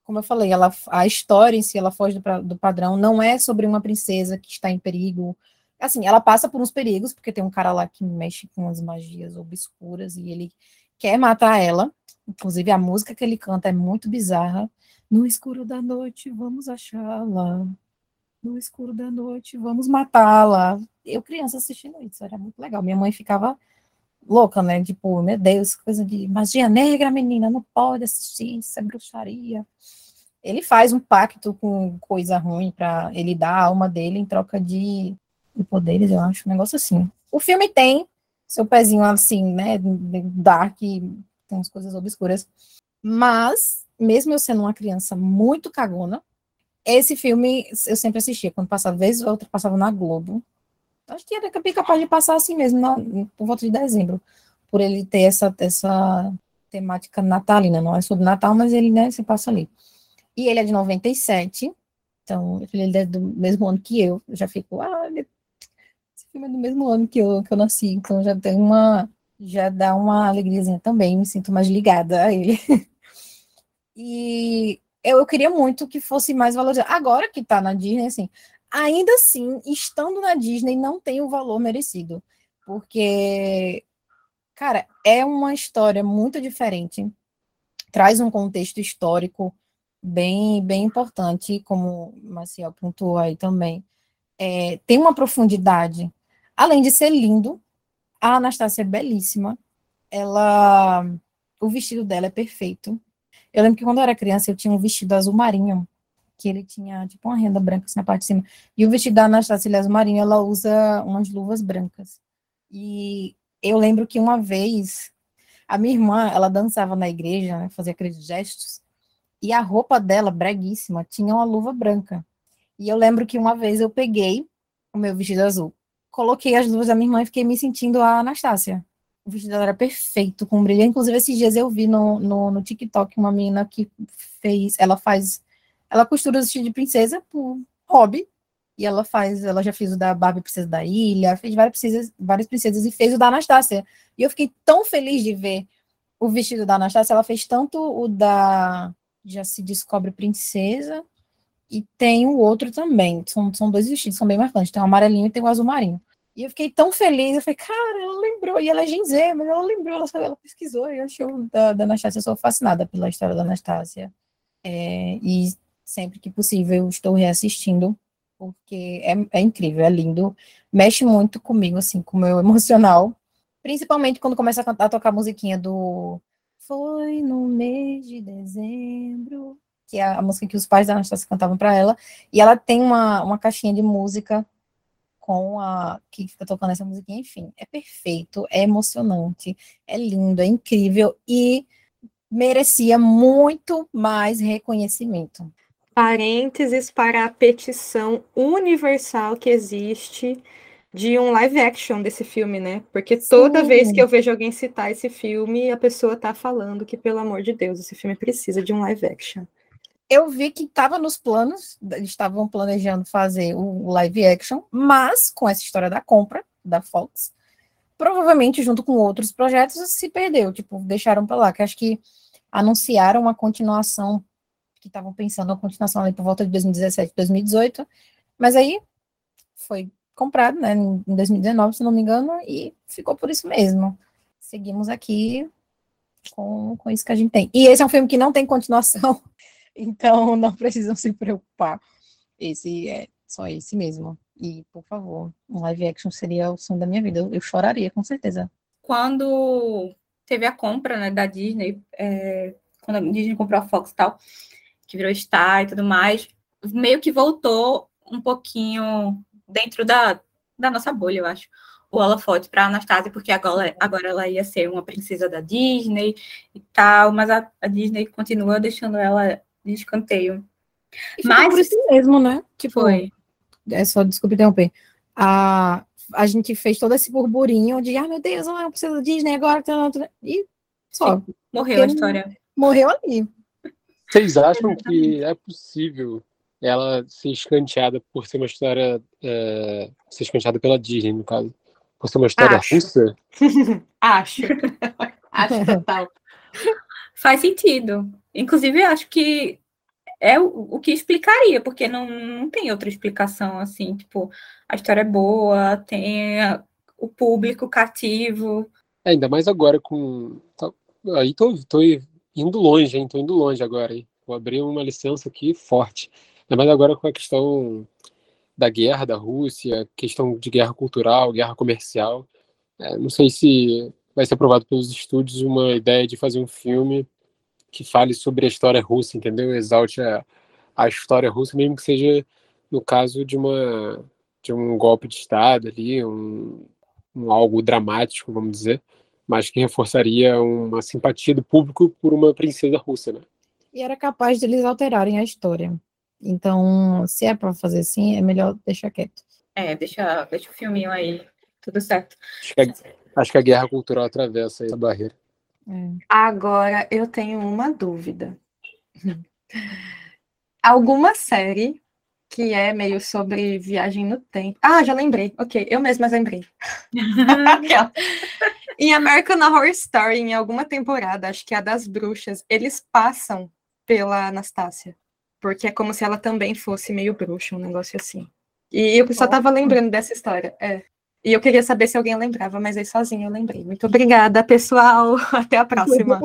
Como eu falei, ela, a história em si, ela foge do, do padrão, não é sobre uma princesa que está em perigo. Assim, ela passa por uns perigos, porque tem um cara lá que mexe com as magias obscuras e ele quer matar ela. Inclusive, a música que ele canta é muito bizarra. No escuro da noite, vamos achá-la. No escuro da noite, vamos matá-la. Eu, criança, assistindo isso, era muito legal. Minha mãe ficava louca, né? Tipo, meu Deus, coisa de magia negra, menina, não pode assistir, isso é bruxaria. Ele faz um pacto com coisa ruim para ele dar a alma dele em troca de, de poderes, eu acho, um negócio assim. O filme tem seu pezinho assim, né, dark, tem umas coisas obscuras, mas mesmo eu sendo uma criança muito cagona, esse filme eu sempre assistia, quando passava, vez ou outra, passava na Globo, Acho que era capaz de passar assim mesmo, na, por volta de dezembro, por ele ter essa, essa temática natalina, não é sobre Natal, mas ele né, se passa ali. E ele é de 97, então ele é do mesmo ano que eu, eu já fico, ah, esse filme é do mesmo ano que eu, que eu nasci, então já tem uma, já dá uma alegriazinha também, me sinto mais ligada a ele. e eu, eu queria muito que fosse mais valorizado. Agora que tá na Disney, assim, ainda assim, estando na Disney, não tem o valor merecido. Porque, cara, é uma história muito diferente. Traz um contexto histórico bem, bem importante, como o Maciel pontuou aí também. É, tem uma profundidade. Além de ser lindo, a Anastácia é belíssima. Ela. O vestido dela é perfeito. Eu lembro que quando eu era criança, eu tinha um vestido azul marinho que ele tinha tipo uma renda branca assim, na parte de cima. E o vestido da Anastasia Ilhas Marinho, ela usa umas luvas brancas. E eu lembro que uma vez a minha irmã, ela dançava na igreja, né, fazia aqueles gestos, e a roupa dela, breguíssima, tinha uma luva branca. E eu lembro que uma vez eu peguei o meu vestido azul, coloquei as luvas da minha irmã e fiquei me sentindo a Anastácia. O vestido dela era perfeito, com brilho. Inclusive, esses dias eu vi no, no, no TikTok uma menina que fez, ela faz ela costura o vestido de princesa por hobby. E ela faz, ela já fez o da Barbie Princesa da Ilha, fez várias princesas, várias princesas e fez o da Anastácia. E eu fiquei tão feliz de ver o vestido da Anastácia. Ela fez tanto o da Já se descobre princesa e tem o outro também. São, são dois vestidos, são bem marcantes. Tem o amarelinho e tem o azul marinho. E eu fiquei tão feliz, eu falei, cara, ela lembrou, e ela é Genzê, mas ela lembrou, ela, ela pesquisou, e achou da, da Anastácia, eu sou fascinada pela história da Anastácia. É, e sempre que possível estou reassistindo, porque é, é incrível, é lindo, mexe muito comigo, assim, com o meu emocional, principalmente quando começa a, cantar, a tocar a musiquinha do Foi no mês de dezembro, que é a música que os pais da Anastasia cantavam para ela, e ela tem uma, uma caixinha de música com a que fica tocando essa musiquinha, enfim, é perfeito, é emocionante, é lindo, é incrível e merecia muito mais reconhecimento parênteses para a petição universal que existe de um live action desse filme, né? Porque toda Sim. vez que eu vejo alguém citar esse filme, a pessoa tá falando que, pelo amor de Deus, esse filme precisa de um live action. Eu vi que estava nos planos, eles estavam planejando fazer o live action, mas com essa história da compra da Fox, provavelmente junto com outros projetos se perdeu, tipo, deixaram para lá, que acho que anunciaram uma continuação que estavam pensando a continuação ali por volta de 2017, 2018, mas aí foi comprado, né, em 2019, se não me engano, e ficou por isso mesmo. Seguimos aqui com, com isso que a gente tem. E esse é um filme que não tem continuação, então não precisam se preocupar. Esse é só esse mesmo. E, por favor, um live action seria o sonho da minha vida. Eu, choraria, com certeza. Quando teve a compra né, da Disney, é, quando a Disney comprou a Fox e tal, que virou Star e tudo mais, meio que voltou um pouquinho dentro da, da nossa bolha, eu acho, o holofote para Anastasia, porque agora, agora ela ia ser uma princesa da Disney e tal, mas a, a Disney continua deixando ela de escanteio. E Mas por isso mesmo, né? Tipo, foi. é só desculpe interromper. A, a gente fez todo esse burburinho de, ah, meu Deus, não precisa da Disney agora, tá, tá, tá", e só. Sim, morreu a história. Morreu ali. Vocês acham que é possível ela ser escanteada por ser uma história. É, ser escanteada pela Disney, no caso? Por ser uma história Acho. russa? Acho. Acho total. Faz sentido. Inclusive, acho que é o, o que explicaria, porque não, não tem outra explicação assim. Tipo, a história é boa, tem o público cativo. É, ainda mais agora com. tá- aí tô, tô indo longe, hein? Tô indo longe agora, hein? Vou abrir uma licença aqui forte. Ainda mais agora com a questão da guerra da Rússia, questão de guerra cultural, guerra comercial. É, não sei se vai ser aprovado pelos estúdios uma ideia de fazer um filme que fale sobre a história russa, entendeu? Exalte a, a história russa, mesmo que seja no caso de uma de um golpe de estado ali, um, um algo dramático, vamos dizer, mas que reforçaria uma simpatia do público por uma princesa russa, né? E era capaz de eles alterarem a história. Então, se é para fazer assim, é melhor deixar quieto. É, deixa, deixa o filminho aí, tudo certo. Acho que a, acho que a guerra cultural atravessa essa barreira. É. Agora eu tenho uma dúvida. Alguma série que é meio sobre viagem no tempo. Ah, já lembrei. Ok, eu mesma lembrei. Em American Horror Story, em alguma temporada, acho que é a das bruxas, eles passam pela Anastácia. Porque é como se ela também fosse meio bruxa, um negócio assim. E eu só tava lembrando dessa história. É. E eu queria saber se alguém lembrava, mas aí sozinha eu lembrei. Muito obrigada, pessoal. Até a próxima.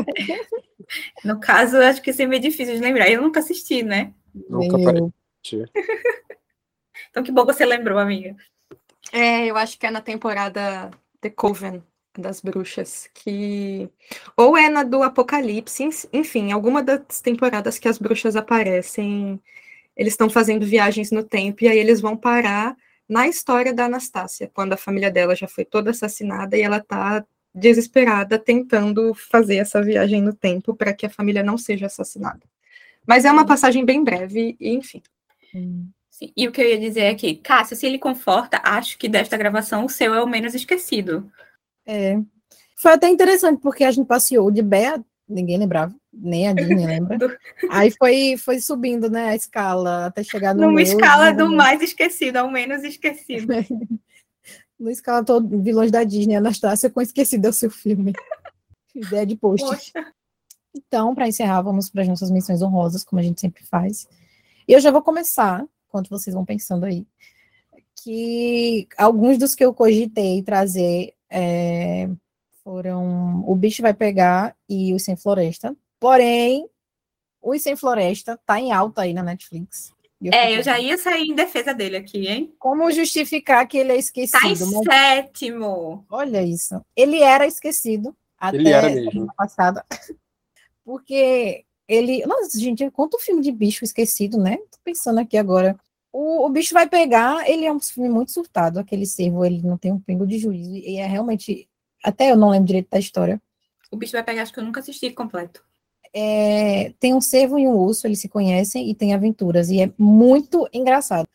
No caso, acho que isso é meio difícil de lembrar. Eu nunca assisti, né? Nunca parei. Então, que bom que você lembrou, amiga. É, eu acho que é na temporada The Coven das bruxas, que ou é na do Apocalipse, enfim, alguma das temporadas que as bruxas aparecem, eles estão fazendo viagens no tempo e aí eles vão parar na história da Anastácia, quando a família dela já foi toda assassinada e ela tá desesperada tentando fazer essa viagem no tempo para que a família não seja assassinada. Mas é uma passagem bem breve, e enfim. Hum. Sim, E o que eu ia dizer é que, Cássia, se ele conforta, acho que desta gravação o seu é o menos esquecido. É. Foi até interessante, porque a gente passeou de Bea, ninguém lembrava, nem a Disney lembra. Aí foi, foi subindo, né, a escala, até chegar no Numa meu, escala do no- mais esquecido ao menos esquecido. No escala todo vilões da Disney, Anastácia, com esquecido é o seu filme. Ideia de post. Poxa. Então, para encerrar, vamos para as nossas menções honrosas, como a gente sempre faz. E eu já vou começar, enquanto vocês vão pensando aí, que alguns dos que eu cogitei trazer é, foram O Bicho Vai Pegar e Os Sem Floresta. Porém, Os Sem Floresta tá em alta aí na Netflix. E É, eu já ia sair em defesa dele aqui, hein? Como justificar que ele é Tá em esquecido? Mas sétimo. Olha isso. Ele era esquecido até Ele era mesmo. semana passada. Porque ele. Nossa, gente, quanto filme de bicho esquecido, né? Tô pensando aqui agora. O, o bicho vai pegar, ele é um filme muito surtado. Aquele servo, ele não tem um pingo de juízo. E é realmente. Até eu não lembro direito da história. O bicho vai pegar, acho que eu nunca assisti completo. É, tem um cervo e um urso, eles se conhecem e tem aventuras. E é muito engraçado.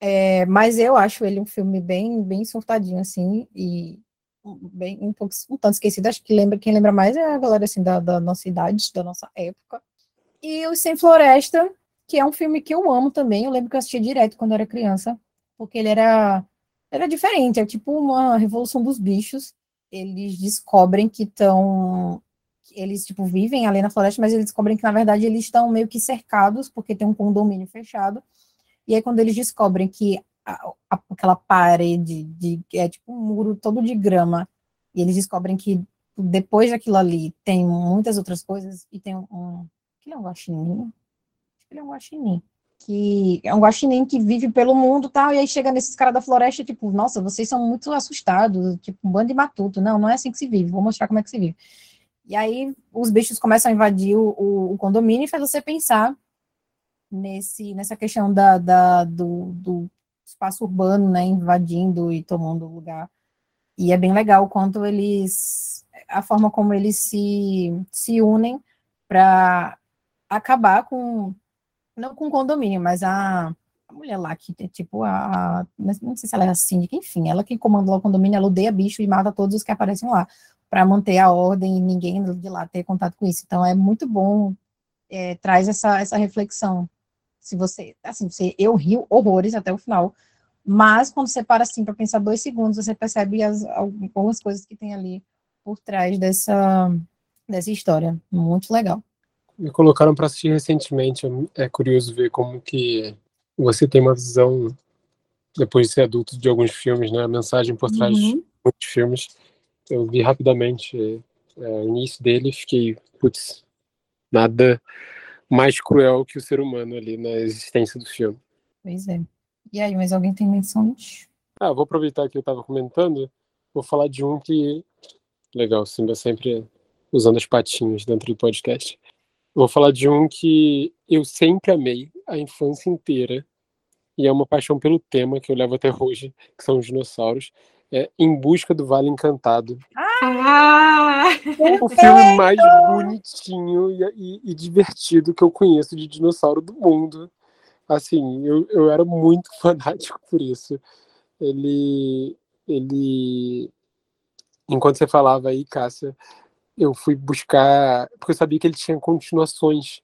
É, mas eu acho ele um filme bem, bem surtadinho, assim, e bem um pouco um tanto esquecido. Acho que lembra, quem lembra mais é a galera assim, da, da nossa idade, da nossa época. E o Sem Floresta, que é um filme que eu amo também. Eu lembro que eu assistia direto quando eu era criança, porque ele era, era diferente, é tipo uma revolução dos bichos. Eles descobrem que estão eles tipo vivem ali na floresta, mas eles descobrem que na verdade eles estão meio que cercados porque tem um condomínio fechado. E aí quando eles descobrem que a- a- aquela parede de é tipo um muro todo de grama e eles descobrem que depois daquilo ali tem muitas outras coisas e tem um, um aquilo é um guaxinim, que ele é um guaxinim que é um guaxinim que vive pelo mundo tal, e aí chega nesses caras da floresta, tipo, nossa, vocês são muito assustados, tipo, um bando de matuto, não, não é assim que se vive, vou mostrar como é que se vive. E aí os bichos começam a invadir o, o- o condomínio e faz você pensar nesse, nessa questão da, da- do, do espaço urbano, né, invadindo e tomando lugar. E é bem legal o quanto eles, a forma como eles se, se unem para acabar com Não com condomínio, mas a, a mulher lá que é tipo a. Não sei se ela é a síndica, enfim, ela que comanda lá o condomínio, ela odeia bicho e mata todos os que aparecem lá, para manter a ordem e ninguém de lá ter contato com isso. Então é muito bom, é, traz essa, essa reflexão. Se você, assim, você, eu rio horrores até o final, mas quando você para assim para pensar dois segundos, você percebe as, algumas coisas que tem ali por trás dessa, dessa história. Muito legal. Me colocaram para assistir recentemente. É curioso ver como que você tem uma visão, depois de ser adulto, de alguns filmes, né? A mensagem por trás uhum. de muitos filmes. Eu vi rapidamente é, o início dele e fiquei, putz, nada mais cruel que o ser humano ali na existência do filme. Pois é. E aí, mas alguém tem menções? Ah, vou aproveitar que eu estava comentando, vou falar de um que. Legal, Simba sempre usando as patinhas dentro do podcast. Vou falar de um que eu sempre amei a infância inteira e é uma paixão pelo tema que eu levo até hoje, que são os dinossauros. É Em Busca do Vale Encantado. Ah! O filme mais bonitinho e, e, e divertido que eu conheço de dinossauro do mundo assim, eu, eu era muito fanático por isso. Ele, ele, enquanto você falava aí, Cássia, eu fui buscar, porque eu sabia que ele tinha continuações,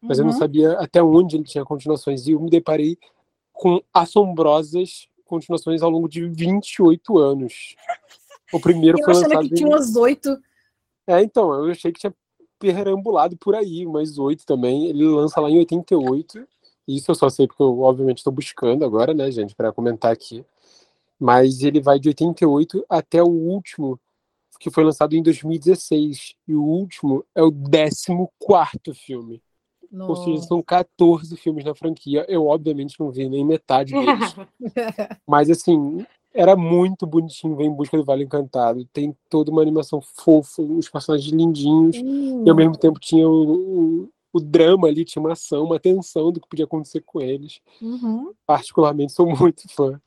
mas uhum. eu não uhum. sabia até onde ele tinha continuações, e eu me deparei com assombrosas continuações ao longo de 28 anos. O primeiro eu foi lançado. que tinha umas oito. É, então, eu achei que tinha perambulado por aí, mais oito também. Ele lança lá em 88. Isso eu só sei porque eu, obviamente, estou buscando agora, né, gente, para comentar aqui. Mas ele vai de 88 até o último, que foi lançado em 2016. E o último é o 14 filme. Nossa. Ou seja, são 14 filmes na franquia. Eu, obviamente, não vi nem metade deles. Mas, assim, era muito bonitinho ver Em Busca do Vale Encantado. Tem toda uma animação fofa, os personagens lindinhos. Hum. E, ao mesmo tempo, tinha o, o drama ali, tinha uma ação, uma tensão do que podia acontecer com eles. Uhum. Particularmente, sou muito fã.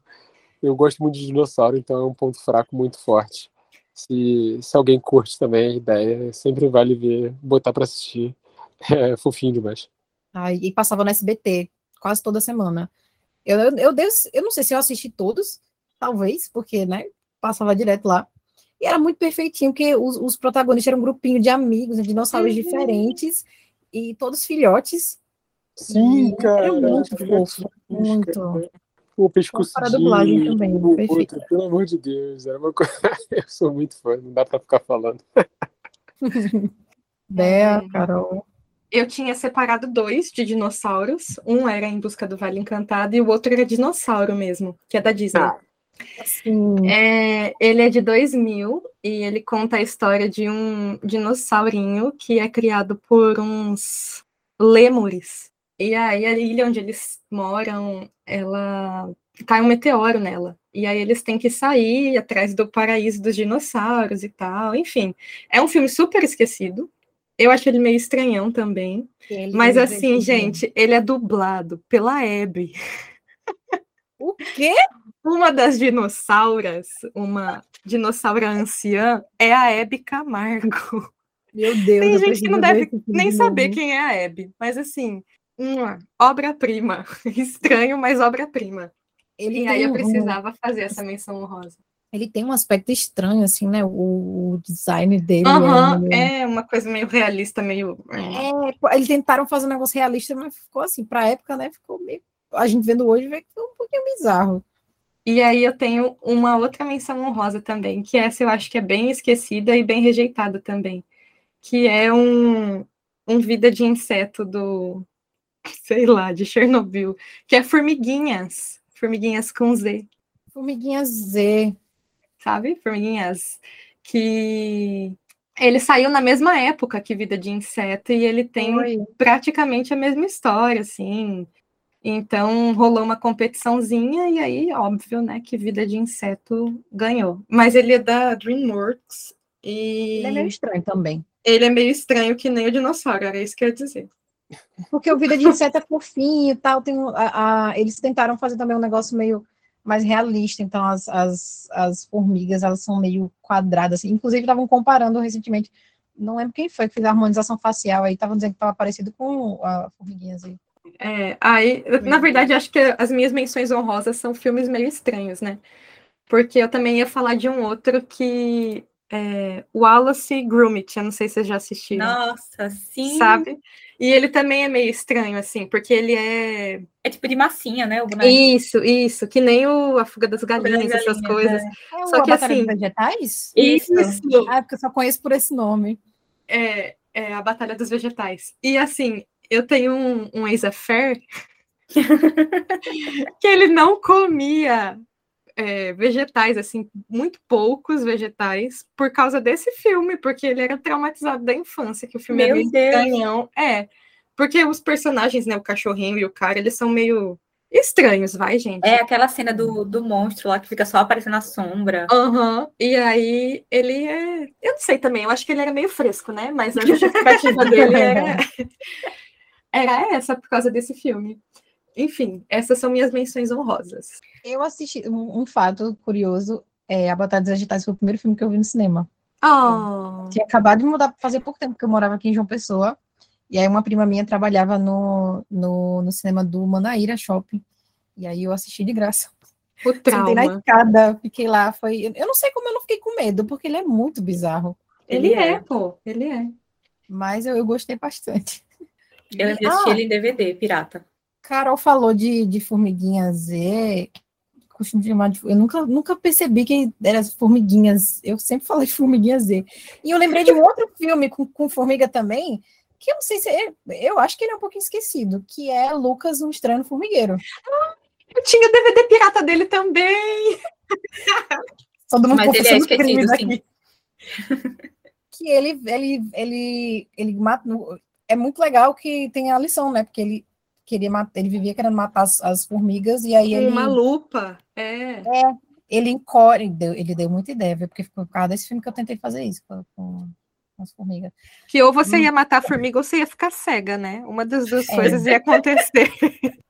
Eu gosto muito de dinossauro, então é um ponto fraco muito forte. Se, se alguém curte também a ideia, sempre vale ver, botar para assistir. É fofinho demais. Ai, e passava no SBT quase toda semana. Eu, eu, eu, eu não sei se eu assisti todos, talvez, porque, né, passava direto lá. E era muito perfeitinho, porque os, os protagonistas eram um grupinho de amigos, de dinossauros uhum. diferentes, e todos filhotes. Sim, cara. Era muito fofo, muito. O pescoço Para a dublagem também, o. Outro, pelo amor de Deus, era uma coisa... eu sou muito fã, não dá para ficar falando. Bea, Carol. Eu tinha separado dois de dinossauros. Um era Em Busca do Vale Encantado e o outro era Dinossauro mesmo, que é da Disney. Ah. É, ele é de 2000 e ele conta a história de um dinossaurinho que é criado por uns lêmures. E aí a ilha onde eles moram, ela cai um meteoro nela. E aí eles têm que sair atrás do paraíso dos dinossauros e tal. Enfim, é um filme super esquecido. Eu acho ele meio estranhão também. Ele mas assim, gente, ele é dublado pela Abby. O quê? Uma das dinossauras, uma dinossaura anciã, é a Hebe Camargo. Meu Deus. Tem gente que não deve nem saber quem é a Hebe, mas assim, uma obra-prima. Estranho, mas obra-prima. E aí eu precisava fazer essa menção honrosa. Ele tem um aspecto estranho, assim, né? O, o design dele. Uhum, é, é, uma coisa meio realista, meio. É, eles tentaram fazer um negócio realista, mas ficou assim, pra época, né? Ficou meio. A gente vendo hoje, vê que ficou um pouquinho bizarro. E aí eu tenho uma outra menção honrosa também, que essa eu acho que é bem esquecida e bem rejeitada também, que é um, um Vida de Inseto do, sei lá, de Chernobyl, que é Formiguinhas, Formiguinhas com Z. Formiguinhas Z. Sabe? Formiguinhas que ele saiu na mesma época que Vida de Inseto e ele tem Oi. praticamente a mesma história, assim, então rolou uma competiçãozinha e aí, óbvio, né, que Vida de Inseto ganhou. Mas ele é da DreamWorks e ele é meio estranho também. Ele é meio estranho que nem o dinossauro, era isso que eu ia dizer. Porque o Vida de Inseto é fofinho e tal, tem a, a, eles tentaram fazer também um negócio meio mais realista, então as, as, as formigas, elas são meio quadradas, assim. inclusive estavam comparando recentemente, não lembro quem foi que fez a harmonização facial aí, estavam dizendo que estava parecido com a formiguinha aí É, aí, na verdade, acho que as minhas menções honrosas são filmes meio estranhos, né? Porque eu também ia falar de um outro que é Wallace Gromit, eu não sei se vocês já assistiram. Nossa, sim. Sabe? E ele também é meio estranho, assim, porque ele é. É tipo de massinha, né? Isso, isso, que nem o A Fuga das Galinhas, das essas Galinhas, coisas. É Só o que Batalha assim- dos Vegetais? Isso, Ah, porque eu só conheço por esse nome. é, é a Batalha dos Vegetais. E assim, eu tenho um, um ex-affair que ele não comia é, vegetais, assim, muito poucos vegetais, por causa desse filme, porque ele era traumatizado da infância, que o filme é Meu meio Deus. estranhão. É, porque os personagens, né, o cachorrinho e o cara, eles são meio estranhos, vai, gente? É aquela cena do, do monstro lá que fica só aparecendo a sombra. Aham, e aí ele é. Eu não sei também, eu acho que ele era meio fresco, né? Mas a justificativa dele era, era essa por causa desse filme. Enfim, essas são minhas menções honrosas. Eu assisti um, um fato curioso. É, a Batalha dos Vegetais foi o primeiro filme que eu vi no cinema. Oh, Tinha acabado de mudar fazia pouco tempo que eu morava aqui em João Pessoa. E aí uma prima minha trabalhava no, no, no cinema do Manaíra Shopping. E aí eu assisti de graça. o Sentei na trauma. escada, fiquei lá. Foi... Eu não sei como eu não fiquei com medo, porque ele é muito bizarro. Ele, Ele é, é. pô, ele é. Mas eu, eu gostei bastante. Eu de assistir ele em DVD, pirata. Carol falou de, de formiguinha Z. Costumo chamar de, eu nunca, nunca percebi que eram as formiguinhas. Eu sempre falei de formiguinha Z. E eu lembrei de um outro filme com, com formiga também, que eu não sei se é, eu acho que ele é um pouquinho esquecido, que é Lucas, um estranho formigueiro. Eu tinha o DVD pirata dele também. Todo mundo Mas ele é esquecido, sim. aqui. que ele, ele, ele, ele mata. É muito legal que tem a lição, né? Porque ele queria matar, ele vivia querendo matar as, as formigas, e aí ele. uma lupa. É. ele encolhe, ele deu, ele deu muita ideia, viu? Porque foi por causa desse filme que eu tentei fazer isso com, com as formigas. Que ou você Hum. ia matar a formiga ou você ia ficar cega, né? Uma das duas É. coisas ia acontecer.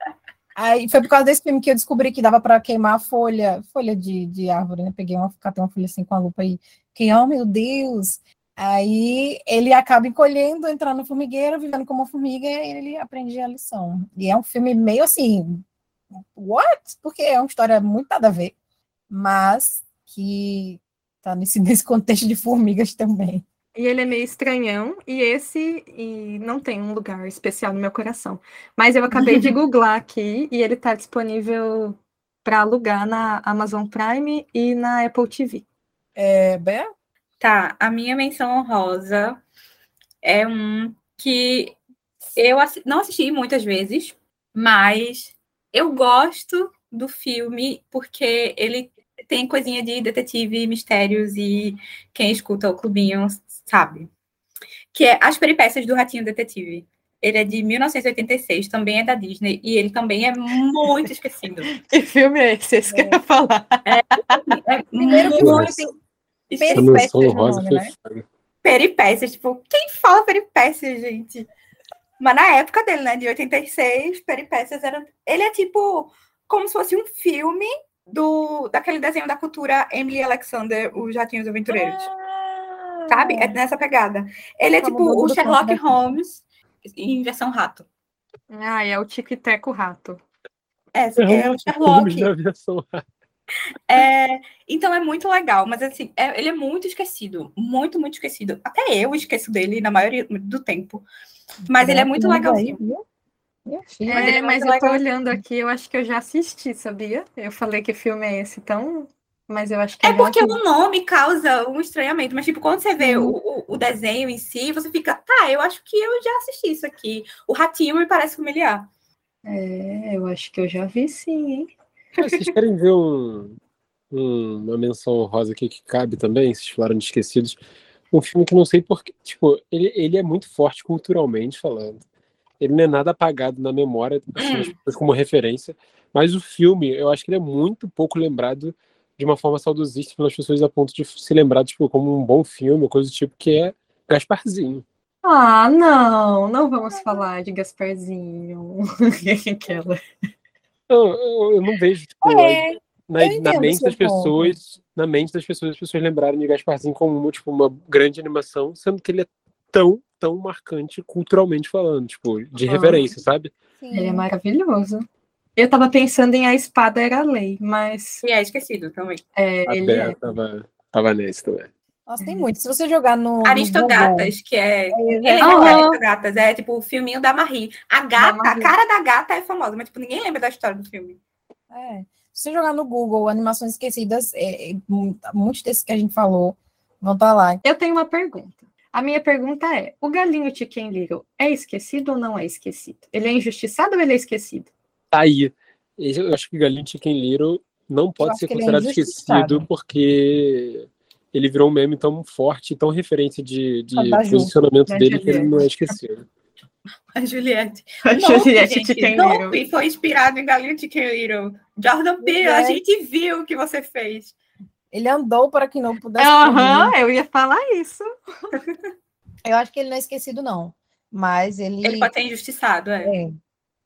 Aí foi por causa desse filme que eu descobri que dava para queimar a folha, folha de, de árvore, né? Peguei uma, catei uma folha assim com a lupa e que, oh meu Deus! Aí ele acaba encolhendo, entrando no formigueiro, vivendo como formiga, e ele aprende a lição. E é um filme meio assim, what? Porque é uma história muito nada a ver, mas que tá nesse, nesse contexto de formigas também. E ele é meio estranhão, e esse e não tem um lugar especial no meu coração. Mas eu acabei de googlar aqui e ele está disponível para alugar na Amazon Prime e na Apple TV. É, Bé? Tá, a minha menção honrosa é um que eu assi- não assisti muitas vezes, mas eu gosto do filme porque ele tem coisinha de detetive, mistérios e quem escuta o clubinho sabe. Que é As Peripécias do Ratinho Detetive. Ele é de 1986, também é da Disney e ele também é muito esquecido. Que filme é esse? Esse que eu ia falar. É Primeiro que muito Essa Peripécias no nome, né? peripécias, tipo, quem fala peripécias, gente? Mas na época dele, né, de 86, peripécias era. Ele é tipo como se fosse um filme do daquele desenho da cultura Emily Alexander, os Ratinhos Aventureiros. Sabe? É nessa pegada. Ele é Tá tipo o Sherlock. Holmes em versão rato. Ah, é o Tico e Teco Rato. É, é o Filmes Sherlock. É, então é muito legal, mas assim, é- ele é muito esquecido, muito, muito esquecido. Até eu esqueço dele na maioria do tempo. Mas ele é muito legalzinho. ele É, é mas eu tô legal. olhando aqui, eu acho que eu já assisti, sabia? Eu falei que filme é esse, então. Mas eu acho que É já porque o nome causa um estranhamento, mas tipo, quando você vê Sim. o, o, o desenho em si, você fica, tá, eu acho que eu já assisti isso aqui. O ratinho me parece familiar. É, eu acho que eu já vi sim, hein? Vocês querem ver um, um- uma menção rosa aqui que cabe também? Vocês falaram de Esquecidos. Um filme que não sei porque. Tipo, ele, ele é muito forte culturalmente falando. Ele não é nada apagado na memória assim, como referência. Mas o filme, eu acho que ele é muito pouco lembrado de uma forma saudosista pelas pessoas a ponto de se lembrar tipo, como um bom filme, coisa do tipo, que é Gasparzinho. Ah, não, não vamos falar de Gasparzinho. Aquela. Eu, eu, eu não vejo, tipo, É, na, na mente das pessoas, na mente das pessoas, as pessoas lembrarem de Gasparzinho como tipo, uma grande animação, sendo que ele é tão, tão marcante culturalmente falando, tipo, de Aham. reverência, sabe? Sim. Ele é maravilhoso. Eu tava pensando em A Espada Era a Lei, mas E é esquecido também. é, A ele Bea é. tava, tava nesse também. Nossa, tem muito. Se você jogar no. no Aristogatas, que é. Ninguém é, lembra de Aham. Aristogatas, é tipo o filminho da Marie. A gata, a Marie. cara da gata é famosa, mas tipo, ninguém lembra da história do filme. é. Se você jogar no Google animações esquecidas, é, é, mu- muitos desses que a gente falou vão estar lá. Eu tenho uma pergunta. A minha pergunta é: o galinho Chicken Little é esquecido ou não é esquecido? Ele é injustiçado ou ele é esquecido? Tá aí. Eu acho que Galinho Chicken Little não pode ser ele é considerado injustiçado. esquecido porque ele virou um meme tão forte, tão referência de, de Ah, da Ju. posicionamento Da dele que ele não é esquecido. A Juliette. A Nope, Juliette gente, Chicken. Nope foi inspirado em Galinho Chicken Little. Jordan Peele, a gente viu o que você fez. Ele andou para que não pudesse. Aham, correr. eu ia falar isso. Eu acho que ele não é esquecido, não. Mas ele. Ele pode ser injustiçado, é. É.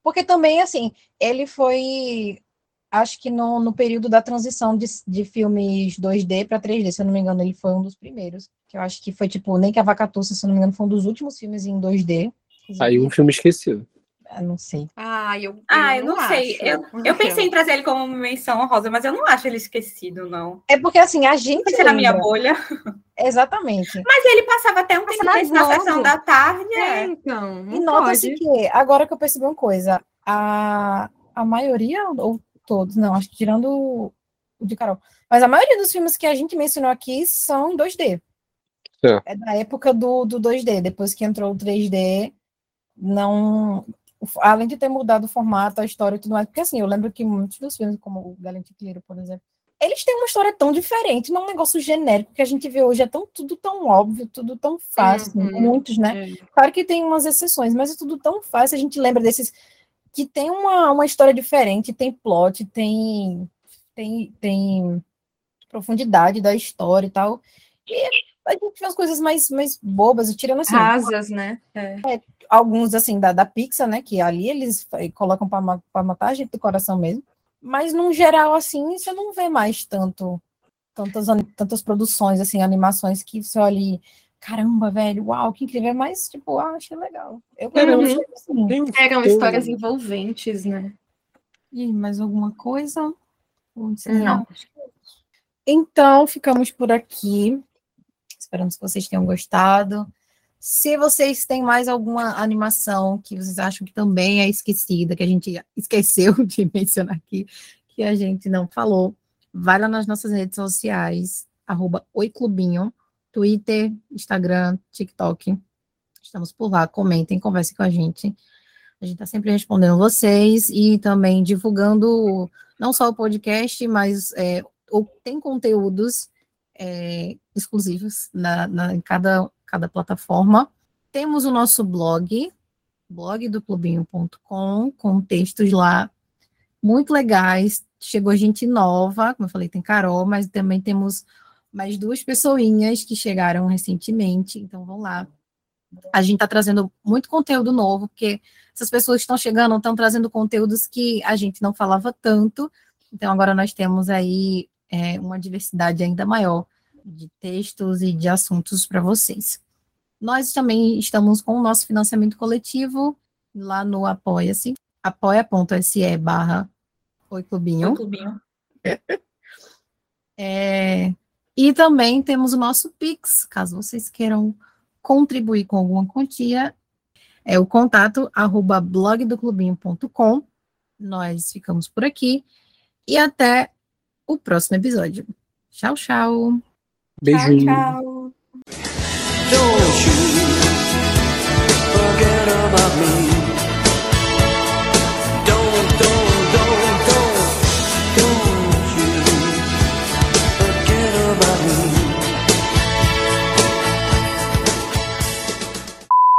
Porque também, assim, ele foi. Acho que no, no período da transição de, de filmes 2D para 3D, se eu não me engano, ele foi um dos primeiros. Que eu acho que foi, tipo, nem que a Vacatuça, se eu não me engano, foi um dos últimos filmes em 2D. Aí um filme esquecido. Eu não sei. Ah, eu, Ah, eu não sei. acho. Eu, eu pensei em trazer ele como menção honrosa, mas eu não acho ele esquecido, não. É porque, assim, a gente. Na minha bolha. Exatamente. Mas ele passava até um Passa tempo na sessão da tarde, É, é. então. E Não nota-se que, agora que eu percebi uma coisa, a, a maioria, ou todos, não, acho que tirando o, o de Carol, mas a maioria dos filmes que a gente mencionou aqui são em 2D. É. É da época do, do 2D, depois que entrou o 3D, não. Além de ter mudado o formato, a história e tudo mais, porque assim, eu lembro que muitos dos filmes, como o Galante Cleiro, por exemplo, eles têm uma história tão diferente, não é um negócio genérico que a gente vê hoje, é tão, tudo tão óbvio, tudo tão fácil, Uhum. muitos, né? É. Claro que tem umas exceções, mas é tudo tão fácil, a gente lembra desses que tem uma, uma história diferente, tem plot, tem, tem, tem profundidade da história e tal. E a gente vê as coisas mais, mais bobas, tirando assim, Rasas, né? É. alguns assim da, da Pixar, né? Que ali eles colocam para matar a gente do coração mesmo. Mas num geral, assim, você não vê mais tanto tantas, tantas produções, assim, animações que você olha caramba, velho, uau, que incrível, mas, tipo, ah, achei legal. Eu, eu Uhum. não sei, assim, Tem um- Eram histórias envolventes, né? E mais alguma coisa? Não. Então, ficamos por aqui. Esperamos que vocês tenham gostado. Se vocês têm mais alguma animação que vocês acham que também é esquecida, que a gente esqueceu de mencionar aqui, que a gente não falou, vai lá nas nossas redes sociais, arroba oiclubinho, Twitter, Instagram, TikTok. Estamos por lá, comentem, conversem com a gente. A gente está sempre respondendo vocês e também divulgando não só o podcast, mas é, tem conteúdos é, exclusivos na, na- em cada, cada plataforma. Temos o nosso blog, blog do clubinho.com, com textos lá muito legais. Chegou gente nova, como eu falei, tem Carol, mas também temos mais duas pessoinhas que chegaram recentemente, então vão lá. A gente está trazendo muito conteúdo novo, porque essas pessoas que estão chegando estão trazendo conteúdos que a gente não falava tanto, então agora nós temos aí é, uma diversidade ainda maior de textos e de assuntos para vocês. Nós também estamos com o nosso financiamento coletivo lá no Apoia-se, apoia.se barra Oi Clubinho. O clubinho. É, e também temos o nosso Pix, caso vocês queiram contribuir com alguma quantia, é o contato arroba blogdoclubinho.com. Nós ficamos por aqui e até o próximo episódio. Tchau, tchau. Beijinho. Tchau, tchau.